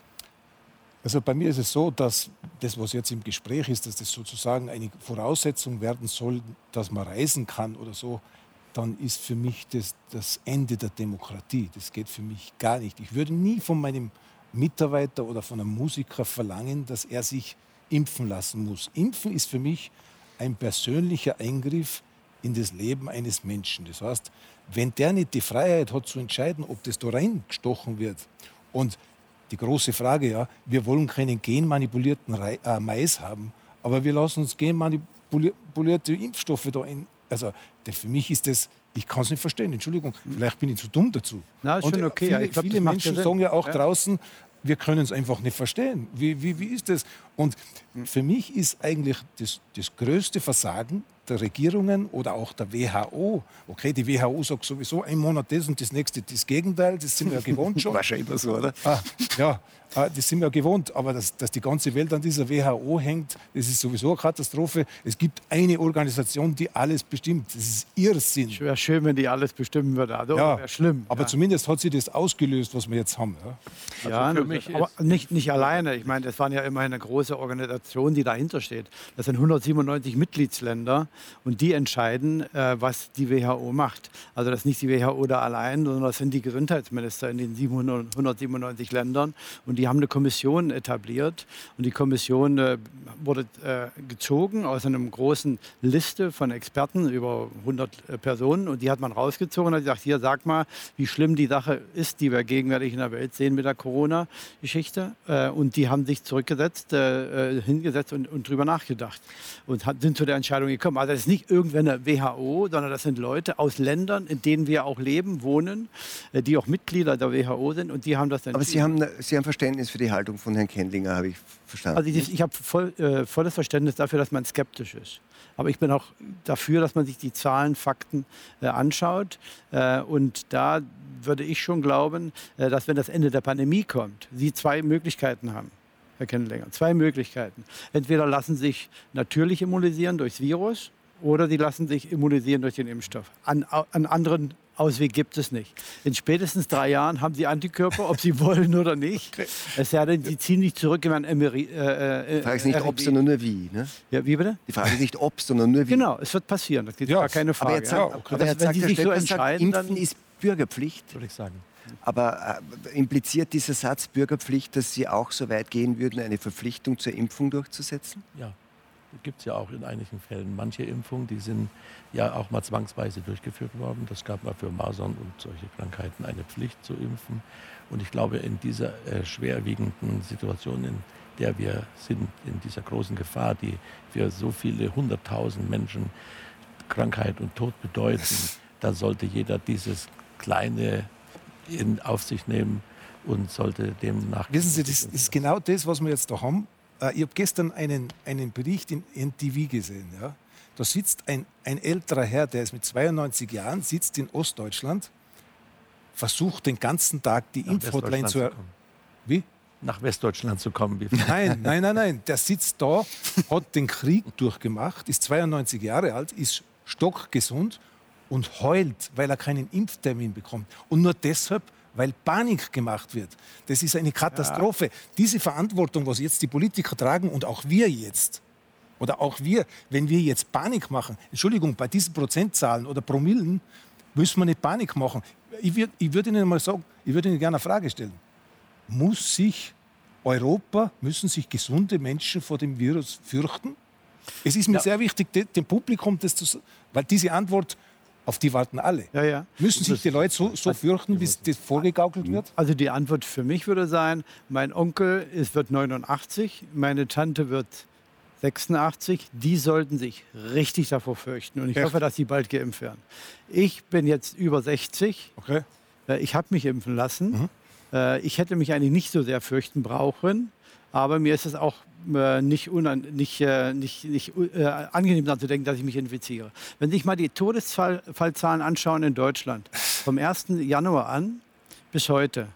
Also bei mir ist es so, dass das, was jetzt im Gespräch ist, dass das sozusagen eine Voraussetzung werden soll, dass man reisen kann oder so, dann ist für mich das das Ende der Demokratie. Das geht für mich gar nicht. Ich würde nie von meinem Mitarbeiter oder von einem Musiker verlangen, dass er sich impfen lassen muss. Impfen ist für mich ein persönlicher Eingriff in das Leben eines Menschen. Das heißt, wenn der nicht die Freiheit hat zu entscheiden, ob das da reingestochen wird und die große Frage, ja, wir wollen keinen genmanipulierten Rei- äh, Mais haben, aber wir lassen uns genmanipulierte Impfstoffe da in. Also für mich ist das, ich kann es nicht verstehen, Entschuldigung, vielleicht bin ich zu dumm dazu. Na, ist Und, schon okay. Viele, Ich glaub, viele Menschen sagen ja auch Ja. draußen, wir können es einfach nicht verstehen. Wie, wie, wie ist das? Und für mich ist eigentlich das, das größte Versagen der Regierungen oder auch der WHO. Okay, die WHO sagt sowieso ein Monat das und das nächste das Gegenteil, das sind wir ja gewohnt schon. [LAUGHS] Wahrscheinlich immer so, oder? Ah, ja, ah, das sind wir gewohnt, aber dass, dass die ganze Welt an dieser WHO hängt, das ist sowieso eine Katastrophe. Es gibt eine Organisation, die alles bestimmt. Das ist Irrsinn. Es wäre schön, wenn die alles bestimmen würde. Also, Ja, wäre schlimm. Aber ja. zumindest hat sie das ausgelöst, was wir jetzt haben. Ja. Ja, für das- mich aber nicht, nicht alleine. Ich meine, das waren ja immerhin eine große Organisation, die dahinter steht. Das sind 197 Mitgliedsländer und die entscheiden, äh, was die WHO macht. Also das ist nicht die WHO da allein, sondern das sind die Gesundheitsminister in den 700, 197 Ländern und die haben eine Kommission etabliert und die Kommission äh, wurde äh, gezogen aus einer großen Liste von Experten über 100 äh, Personen und die hat man rausgezogen und hat gesagt, hier sag mal, wie schlimm die Sache ist, die wir gegenwärtig in der Welt sehen mit der Corona-Geschichte. Äh, und die haben sich zurückgesetzt, äh, hingesetzt und, und drüber nachgedacht und hat, sind zu der Entscheidung gekommen. Also das ist nicht irgendwann eine WHO, sondern das sind Leute aus Ländern, in denen wir auch leben, wohnen, äh, die auch Mitglieder der WHO sind und die haben das Aber Sie haben, Sie haben Verständnis für die Haltung von Herrn Kendlinger, habe ich verstanden. Also ich, ich habe voll, äh, volles Verständnis dafür, dass man skeptisch ist. Aber ich bin auch dafür, dass man sich die Zahlen, Fakten äh, anschaut. Äh, und da würde ich schon glauben, äh, dass wenn das Ende der Pandemie kommt, Sie zwei Möglichkeiten haben. Herr Kennenlänger, zwei Möglichkeiten. Entweder lassen sich natürlich immunisieren durchs Virus, oder die lassen sich immunisieren durch den Impfstoff. An, an anderen Ausweg gibt es nicht. In spätestens drei Jahren haben sie Antikörper, ob sie [LAUGHS] wollen oder nicht. Okay. Es sei denn, sie ziehen nicht zurück in ein Emiri. Äh, äh, die Frage ist nicht, ob, sondern nur wie. Ne? Ja, wie bitte? Die Frage ist nicht, ob, sondern nur wie. Genau, es wird passieren. Das ist ja, gar keine Frage. Aber jetzt ja, okay. aber jetzt wenn Sie sich so entscheiden, sagt, Impfen ist Bürgerpflicht. Würde ich sagen. Aber äh, impliziert dieser Satz Bürgerpflicht, dass Sie auch so weit gehen würden, eine Verpflichtung zur Impfung durchzusetzen? Ja gibt es ja auch in einigen Fällen. Manche Impfungen, die sind ja auch mal zwangsweise durchgeführt worden. Das gab mal für Masern und solche Krankheiten eine Pflicht zu impfen. Und ich glaube, in dieser äh, schwerwiegenden Situation, in der wir sind, in dieser großen Gefahr, die für so viele hunderttausend Menschen Krankheit und Tod bedeuten, da sollte jeder dieses kleine in, auf sich nehmen und sollte dem nach. Wissen Sie, das ist genau das, was wir jetzt da haben. Äh, ich habe gestern einen, einen Bericht in NTV gesehen. Ja? Da sitzt ein, ein älterer Herr, der ist mit 92 Jahren, sitzt in Ostdeutschland, versucht den ganzen Tag die Impfhotline zu, erreichen. Wie? Nach Westdeutschland zu kommen. nein, [LAUGHS] nein, nein, nein. Der sitzt da, hat den Krieg durchgemacht, ist 92 Jahre alt, ist stockgesund und heult, weil er keinen Impftermin bekommt. Und nur deshalb weil Panik gemacht wird. Das ist eine Katastrophe. Ja. Diese Verantwortung, was jetzt die Politiker tragen und auch wir jetzt, oder auch wir, wenn wir jetzt Panik machen, Entschuldigung, bei diesen Prozentzahlen oder Promillen müssen wir nicht Panik machen. Ich würde ich würd Ihnen mal sagen, ich würde Ihnen gerne eine Frage stellen. Muss sich Europa, müssen sich gesunde Menschen vor dem Virus fürchten? Es ist mir ja. sehr wichtig, dem Publikum das zu weil diese Antwort auf die warten alle. Ja, ja. Müssen sich die Leute so, so fürchten, wie das vorgegaukelt wird? Also die Antwort für mich würde sein, mein Onkel ist, wird 89, meine Tante wird 86, die sollten sich richtig davor fürchten. Und ich Echt? hoffe, dass sie bald geimpft werden. Ich bin jetzt über 60. Okay. Äh, ich habe mich impfen lassen. Mhm. Äh, ich hätte mich eigentlich nicht so sehr fürchten brauchen. Aber mir ist es auch äh, nicht, nicht, äh, nicht, nicht äh, angenehm daran zu denken, dass ich mich infiziere. Wenn Sie sich mal die Todesfallzahlen anschauen in Deutschland, vom 1. Januar an bis heute,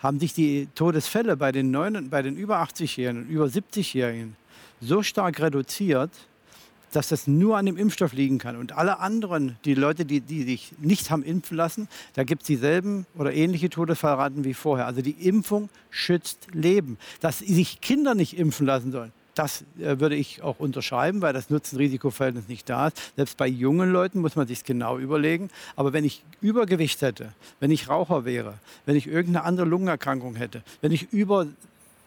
haben sich die Todesfälle bei den, bei den über 80-Jährigen und über 70-Jährigen so stark reduziert, dass das nur an dem Impfstoff liegen kann. Und alle anderen, die Leute, die, die sich nicht haben impfen lassen, da gibt es dieselben oder ähnliche Todesfallraten wie vorher. Also die Impfung schützt Leben. Dass sich Kinder nicht impfen lassen sollen, das äh, würde ich auch unterschreiben, weil das Nutzen-Risiko-Verhältnis nicht da ist. Selbst bei jungen Leuten muss man sich genau überlegen. Aber wenn ich Übergewicht hätte, wenn ich Raucher wäre, wenn ich irgendeine andere Lungenerkrankung hätte, wenn ich über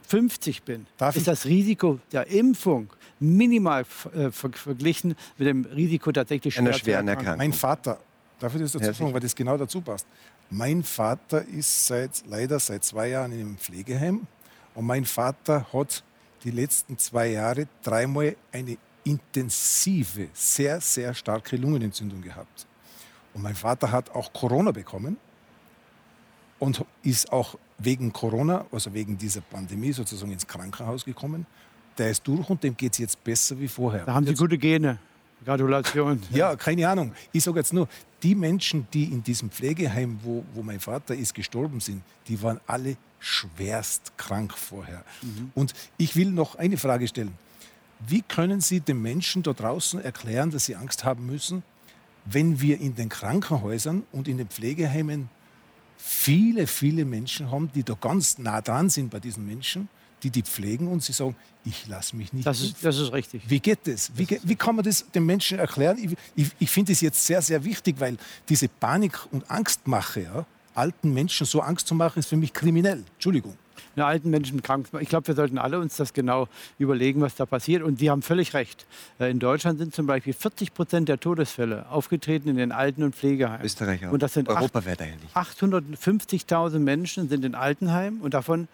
50 bin, Darf ist das Risiko der Impfung minimal äh, verglichen mit dem Risiko tatsächlich einer schweren Erkrankung. Mein Vater, darf ich das dazu sagen, weil das genau dazu passt. Mein Vater ist seit, leider seit zwei Jahren in einem Pflegeheim und mein Vater hat die letzten zwei Jahre dreimal eine intensive, sehr, sehr starke Lungenentzündung gehabt. Und mein Vater hat auch Corona bekommen und ist auch wegen Corona, also wegen dieser Pandemie sozusagen ins Krankenhaus gekommen der ist durch und dem geht es jetzt besser wie vorher. Da haben Sie jetzt, gute Gene. Gratulation. [LAUGHS] Ja, keine Ahnung. Ich sage jetzt nur, die Menschen, die in diesem Pflegeheim, wo, wo mein Vater ist, gestorben sind, die waren alle schwerst krank vorher. Mhm. Und ich will noch eine Frage stellen. Wie können Sie den Menschen da draußen erklären, dass sie Angst haben müssen, wenn wir in den Krankenhäusern und in den Pflegeheimen viele, viele Menschen haben, die da ganz nah dran sind bei diesen Menschen die die pflegen und sie sagen, ich lasse mich nicht. Das ist, das ist richtig. Wie geht das? Wie, wie kann man das den Menschen erklären? Ich, ich, ich finde es jetzt sehr, sehr wichtig, weil diese Panik und Angstmache, ja, alten Menschen so Angst zu machen, ist für mich kriminell. Entschuldigung. Na, alten Menschen krank. Ich glaube, wir sollten alle uns das genau überlegen, was da passiert. Und die haben völlig recht. Äh, in Deutschland sind zum Beispiel 40 Prozent der Todesfälle aufgetreten in den Alten- und Pflegeheimen. Österreich auch. Und das sind 850.000 Menschen sind in Altenheimen und davon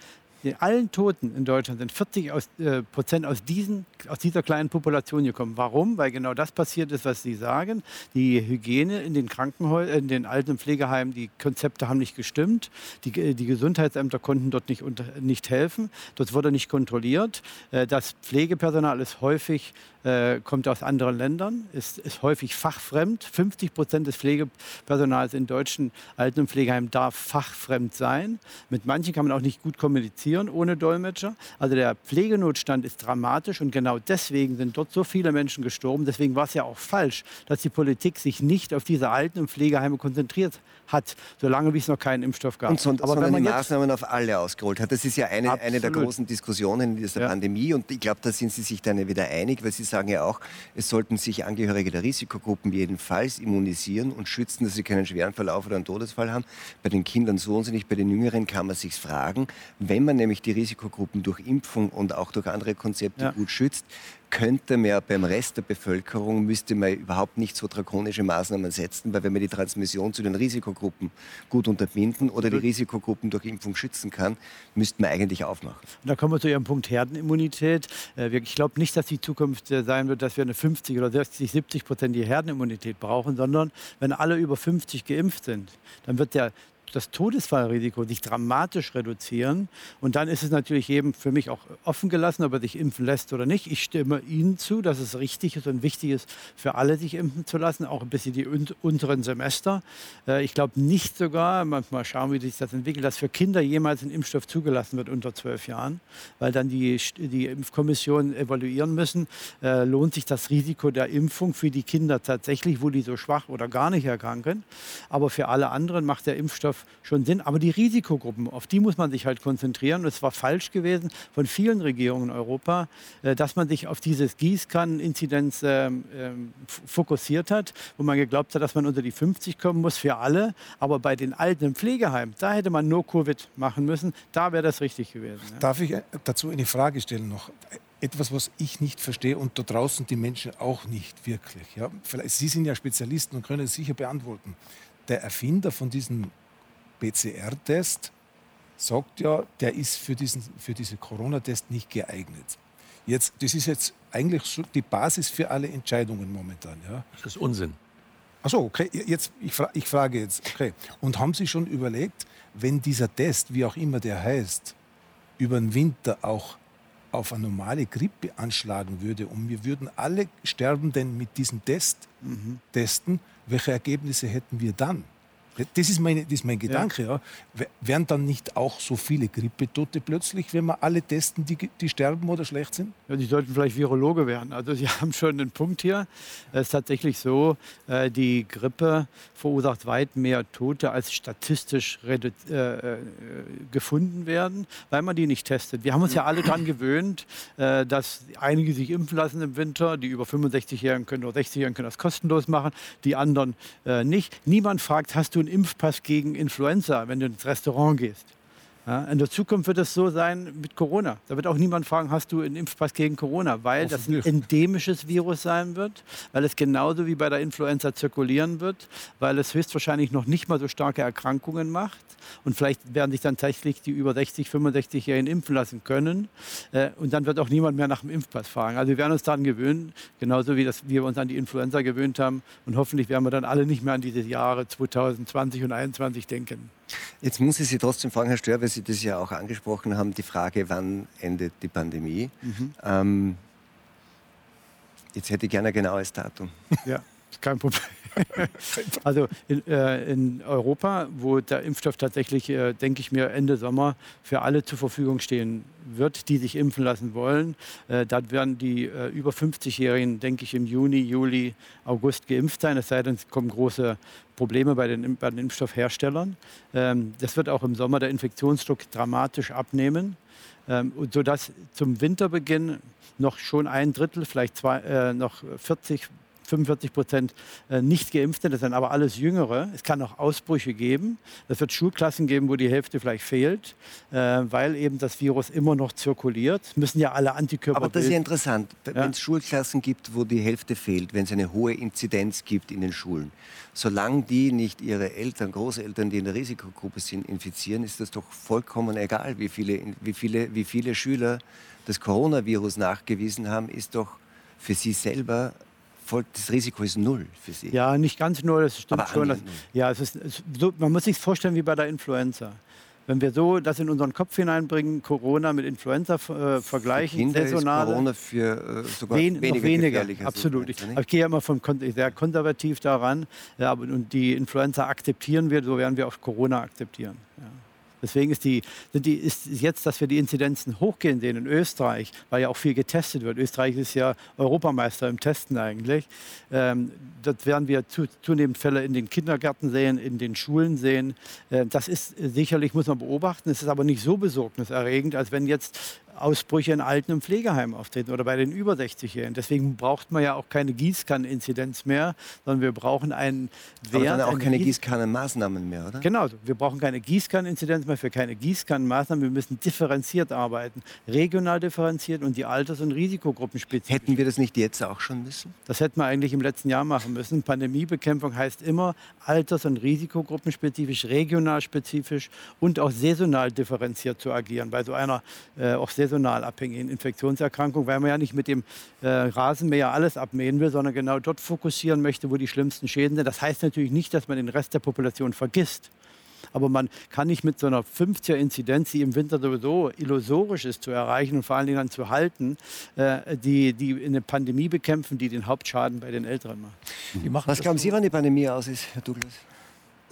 den allen Toten in Deutschland sind 40 aus, äh, Prozent aus, diesen, aus dieser kleinen Population gekommen. Warum? Weil genau das passiert ist, was Sie sagen. Die Hygiene in den Krankenhäusern, in den Alten- und Pflegeheimen, die Konzepte haben nicht gestimmt. Die, äh, die Gesundheitsämter konnten dort nicht, unter, nicht helfen. Dort wurde nicht kontrolliert. Äh, das Pflegepersonal ist häufig äh, kommt aus anderen Ländern, ist, ist häufig fachfremd. 50 Prozent des Pflegepersonals in deutschen Alten- und Pflegeheimen darf fachfremd sein. Mit manchen kann man auch nicht gut kommunizieren kommunizieren ohne Dolmetscher. Also der Pflegenotstand ist dramatisch und genau deswegen sind dort so viele Menschen gestorben. Deswegen war es ja auch falsch, dass die Politik sich nicht auf diese Alten- und Pflegeheime konzentriert hat, solange wie es noch keinen Impfstoff gab. Und so, Aber wenn man die Maßnahmen auf alle ausgerollt hat. Das ist ja eine, eine der großen Diskussionen in dieser ja. Pandemie. Und ich glaube, da sind Sie sich dann wieder einig, weil Sie sagen ja auch, es sollten sich Angehörige der Risikogruppen jedenfalls immunisieren und schützen, dass sie keinen schweren Verlauf oder einen Todesfall haben. Bei den Kindern so und so nicht, bei den Jüngeren kann man sich fragen. Wenn man nämlich die Risikogruppen durch Impfung und auch durch andere Konzepte ja. gut schützt, könnte man ja beim Rest der Bevölkerung, müsste man überhaupt nicht so drakonische Maßnahmen setzen, weil wenn man die Transmission zu den Risikogruppen gut unterbinden oder die Risikogruppen durch Impfung schützen kann, müsste man eigentlich aufmachen. Und da kommen wir zu Ihrem Punkt Herdenimmunität. Äh, ich glaube nicht, dass die Zukunft äh, sein wird, dass wir eine 50 oder 60, 70 prozentige Herdenimmunität brauchen, sondern wenn alle über 50 geimpft sind, dann wird der das Todesfallrisiko sich dramatisch reduzieren. Und dann ist es natürlich jedem für mich auch offen gelassen, ob er sich impfen lässt oder nicht. Ich stimme Ihnen zu, dass es richtig ist und wichtig ist, für alle sich impfen zu lassen, auch ein bisschen die unteren Semester. Äh, ich glaube nicht sogar, manchmal schauen, wie sich das entwickelt, dass für Kinder jemals ein Impfstoff zugelassen wird unter zwölf Jahren, weil dann die, die Impfkommissionen evaluieren müssen, äh, lohnt sich das Risiko der Impfung für die Kinder tatsächlich, wo die so schwach oder gar nicht erkranken. Aber für alle anderen macht der Impfstoff schon Sinn. Aber die Risikogruppen, auf die muss man sich halt konzentrieren. Und es war falsch gewesen von vielen Regierungen in Europa, äh, dass man sich auf dieses Gießkannen-Inzidenz ähm, ähm, fokussiert hat, wo man geglaubt hat, dass man unter die 50 kommen muss für alle. Aber bei den alten Pflegeheimen, da hätte man nur Covid machen müssen. Da wäre das richtig gewesen. Darf ich äh, dazu eine Frage stellen noch? etwas, was ich nicht verstehe und da draußen die Menschen auch nicht wirklich. Ja? Sie sind ja Spezialisten und können es sicher beantworten. Der Erfinder von diesem PCR-Test sagt ja, der ist für diesen für diese Corona-Test nicht geeignet. Jetzt, das ist jetzt eigentlich so die Basis für alle Entscheidungen momentan. Ja? Das ist Unsinn. Achso, okay. Jetzt, ich, fra ich frage jetzt, okay. Und haben Sie schon überlegt, wenn dieser Test, wie auch immer der heißt, über den Winter auch auf eine normale Grippe anschlagen würde und wir würden alle Sterbenden mit diesem Test mhm. testen, welche Ergebnisse hätten wir dann? Das ist, meine, das ist mein Gedanke. Ja. ja. Wären dann nicht auch so viele Grippetote plötzlich, wenn wir alle testen, die, die sterben oder schlecht sind? Ja, die sollten vielleicht Virologe werden. Also Sie [LAUGHS] haben schon einen Punkt hier. Es ist tatsächlich so, äh, die Grippe verursacht weit mehr Tote, als statistisch äh, äh, gefunden werden, weil man die nicht testet. Wir haben uns ja alle daran [CLEARS THROAT] gewöhnt, äh, dass einige sich impfen lassen im Winter. Die über 65-Jährigen können oder 60-Jährigen können das kostenlos machen, die anderen nicht. Niemand fragt, hast du einen Impfpass gegen Influenza, wenn du ins Restaurant gehst. Ja, in der Zukunft wird es so sein mit Corona. Da wird auch niemand fragen, hast du einen Impfpass gegen Corona, weil das ein endemisches Virus sein wird, weil es genauso wie bei der Influenza zirkulieren wird, weil es höchstwahrscheinlich noch nicht mal so starke Erkrankungen macht und vielleicht werden sich dann tatsächlich die über 60, 65-Jährigen impfen lassen können äh, und dann wird auch niemand mehr nach dem Impfpass fragen. Also wir werden uns daran gewöhnen, genauso wie das, wir uns an die Influenza gewöhnt haben und hoffentlich werden wir dann alle nicht mehr an diese Jahre 2020 und 2021 denken. Jetzt muss ich Sie trotzdem fragen, Herr Stör, weil Sie das ja auch angesprochen haben, die Frage, wann endet die Pandemie. Mhm. Ähm, jetzt hätte ich gerne ein genaues Datum. Ja, kein Problem. Also in, äh, in, Europa, wo der Impfstoff tatsächlich, äh, denke ich mir, Ende Sommer für alle zur Verfügung stehen wird, die sich impfen lassen wollen. Äh, da werden die äh, über 50-Jährigen, denke ich, im Juni, Juli, August geimpft sein. Es sei denn, es kommen große Probleme bei den, bei den Impfstoffherstellern. Ähm, das wird auch im Sommer der Infektionsdruck dramatisch abnehmen. Ähm, sodass zum Winterbeginn noch schon ein Drittel, vielleicht zwei, äh, noch 40 45 Prozent äh, nicht geimpfte, das sind aber alles Jüngere. Es kann auch Ausbrüche geben. Es wird Schulklassen geben, wo die Hälfte vielleicht fehlt, äh, weil eben das Virus immer noch zirkuliert. Es müssen ja alle Antikörper Aber das ist ja interessant, wenn ja? es Schulklassen gibt, wo die Hälfte fehlt, wenn es eine hohe Inzidenz gibt in den Schulen. Solange die nicht ihre Eltern, Großeltern, die in der Risikogruppe sind, infizieren, ist das doch vollkommen egal, wie viele, wie viele, wie viele Schüler das Coronavirus nachgewiesen haben, ist doch für sie selber das Risiko ist null für Sie. Ja, nicht ganz null, das stimmt Aber schon. Das, ja, es ist, es, so, man muss sich vorstellen wie bei der Influenza. Wenn wir so das in unseren Kopf hineinbringen, Corona mit Influenza äh, vergleichen, für Kinder saisonale, ist Corona für äh, sogar wen, weniger, weniger absolut. Ich, ich, gehe ja immer vom, sehr konservativ daran. Ja, und die Influenza akzeptieren wir, so werden wir auch Corona akzeptieren. Ja. Deswegen ist, die, sind die, ist jetzt, dass wir die Inzidenzen hochgehen sehen in Österreich, weil ja auch viel getestet wird. Österreich ist ja Europameister im Testen eigentlich. Ähm, dort werden wir zu, zunehmend Fälle in den Kindergärten sehen, in den Schulen sehen. Äh, das ist sicherlich, muss man beobachten. Es ist aber nicht so besorgniserregend, als wenn jetzt Ausbrüche in Alten- und Pflegeheimen auftreten oder bei den über 60-Jährigen. Deswegen braucht man ja auch keine Gießkanneninzidenz mehr, sondern wir brauchen einen Wert. Aber dann auch keine Gießkannenmaßnahmen mehr, oder? Genau, wir brauchen keine Gießkanneninzidenz mehr für keine Gießkannenmaßnahmen. Wir müssen differenziert arbeiten, regional differenziert und die Alters- und Risikogruppen spezifisch. Hätten wir das nicht jetzt auch schon müssen? Das hätten wir eigentlich im letzten Jahr machen müssen. Pandemiebekämpfung heißt immer Alters- und Risikogruppenspezifisch, regional spezifisch und auch saisonal differenziert zu agieren. Bei so einer äh, auch sehr saisonal abhängigen Infektionserkrankung, weil man ja nicht mit dem äh, Rasenmäher alles abmähen will, sondern genau dort fokussieren möchte, wo die schlimmsten Schäden sind. Das heißt natürlich nicht, dass man den Rest der Population vergisst. Aber man kann nicht mit so einer 50er-Inzidenz, die im Winter sowieso illusorisch ist zu erreichen und vor allen Dingen dann zu halten, äh, die, die eine Pandemie bekämpfen, die den Hauptschaden bei den Älteren macht. Was glauben Sie, wann die Pandemie aus ist, Herr Douglas?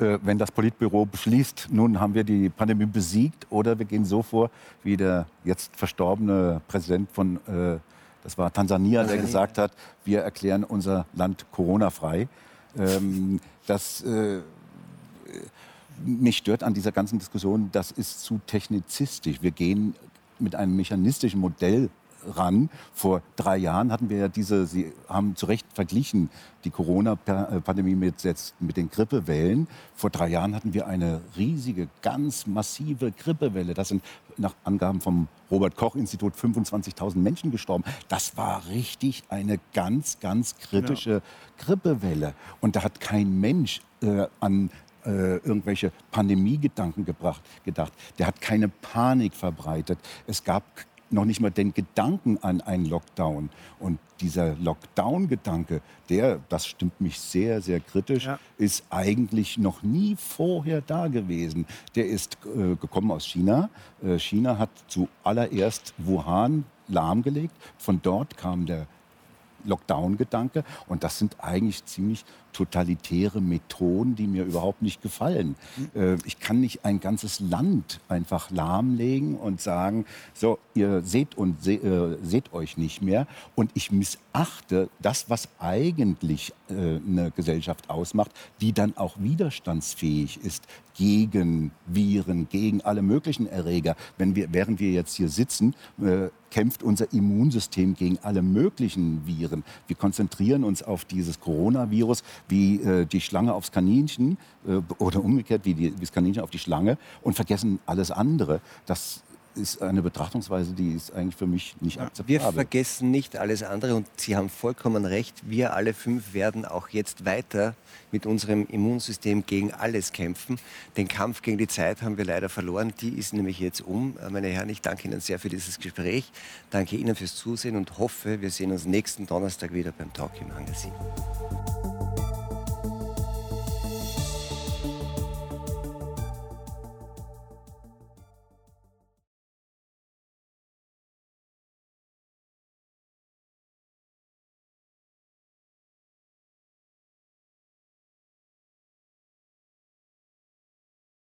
Äh, wenn das Politbüro beschließt, nun haben wir die Pandemie besiegt, oder wir gehen so vor, wie der jetzt verstorbene Präsident von, äh, das war Tansania, der gesagt hat, wir erklären unser Land Corona-frei. Ähm, das äh, mich stört an dieser ganzen Diskussion, das ist zu technizistisch. Wir gehen mit einem mechanistischen Modell ran. Vor drei Jahren hatten wir ja diese, Sie haben zu Recht verglichen, die Corona-Pandemie mit, mit den Grippewellen. Vor drei Jahren hatten wir eine riesige, ganz massive Grippewelle. Das sind nach Angaben vom Robert-Koch-Institut 25.000 Menschen gestorben. Das war richtig eine ganz, ganz kritische ja. Grippewelle. Und da hat kein Mensch äh, an äh, irgendwelche Pandemiegedanken gebracht, gedacht. Der hat keine Panik verbreitet. Es gab noch nicht mal den Gedanken an einen Lockdown. Und dieser Lockdown-Gedanke, der, das stimmt mich sehr, sehr kritisch, ja. ist eigentlich noch nie vorher da gewesen. Der ist äh, gekommen aus China. Äh, China hat zuallererst Wuhan lahmgelegt. Von dort kam der Lockdown-Gedanke. Und das sind eigentlich ziemlich totalitäre Methoden, die mir überhaupt nicht gefallen. Äh, ich kann nicht ein ganzes Land einfach lahmlegen und sagen, so, ihr seht und se äh, seht euch nicht mehr. Und ich missachte das, was eigentlich äh, eine Gesellschaft ausmacht, die dann auch widerstandsfähig ist gegen Viren, gegen alle möglichen Erreger. Wenn wir, während wir jetzt hier sitzen, äh, kämpft unser Immunsystem gegen alle möglichen Viren. Wir konzentrieren uns auf dieses Coronavirus, wie äh, die Schlange aufs Kaninchen äh, oder umgekehrt wie, die, wie das Kaninchen auf die Schlange und vergessen alles andere. Das ist eine Betrachtungsweise, die ist eigentlich für mich nicht akzeptabel. Wir vergessen nicht alles andere und Sie haben vollkommen recht. Wir alle fünf werden auch jetzt weiter mit unserem Immunsystem gegen alles kämpfen. Den Kampf gegen die Zeit haben wir leider verloren. Die ist nämlich jetzt um. Meine Herren, ich danke Ihnen sehr für dieses Gespräch. Danke Ihnen fürs Zusehen und hoffe, wir sehen uns nächsten Donnerstag wieder beim Talk im 7.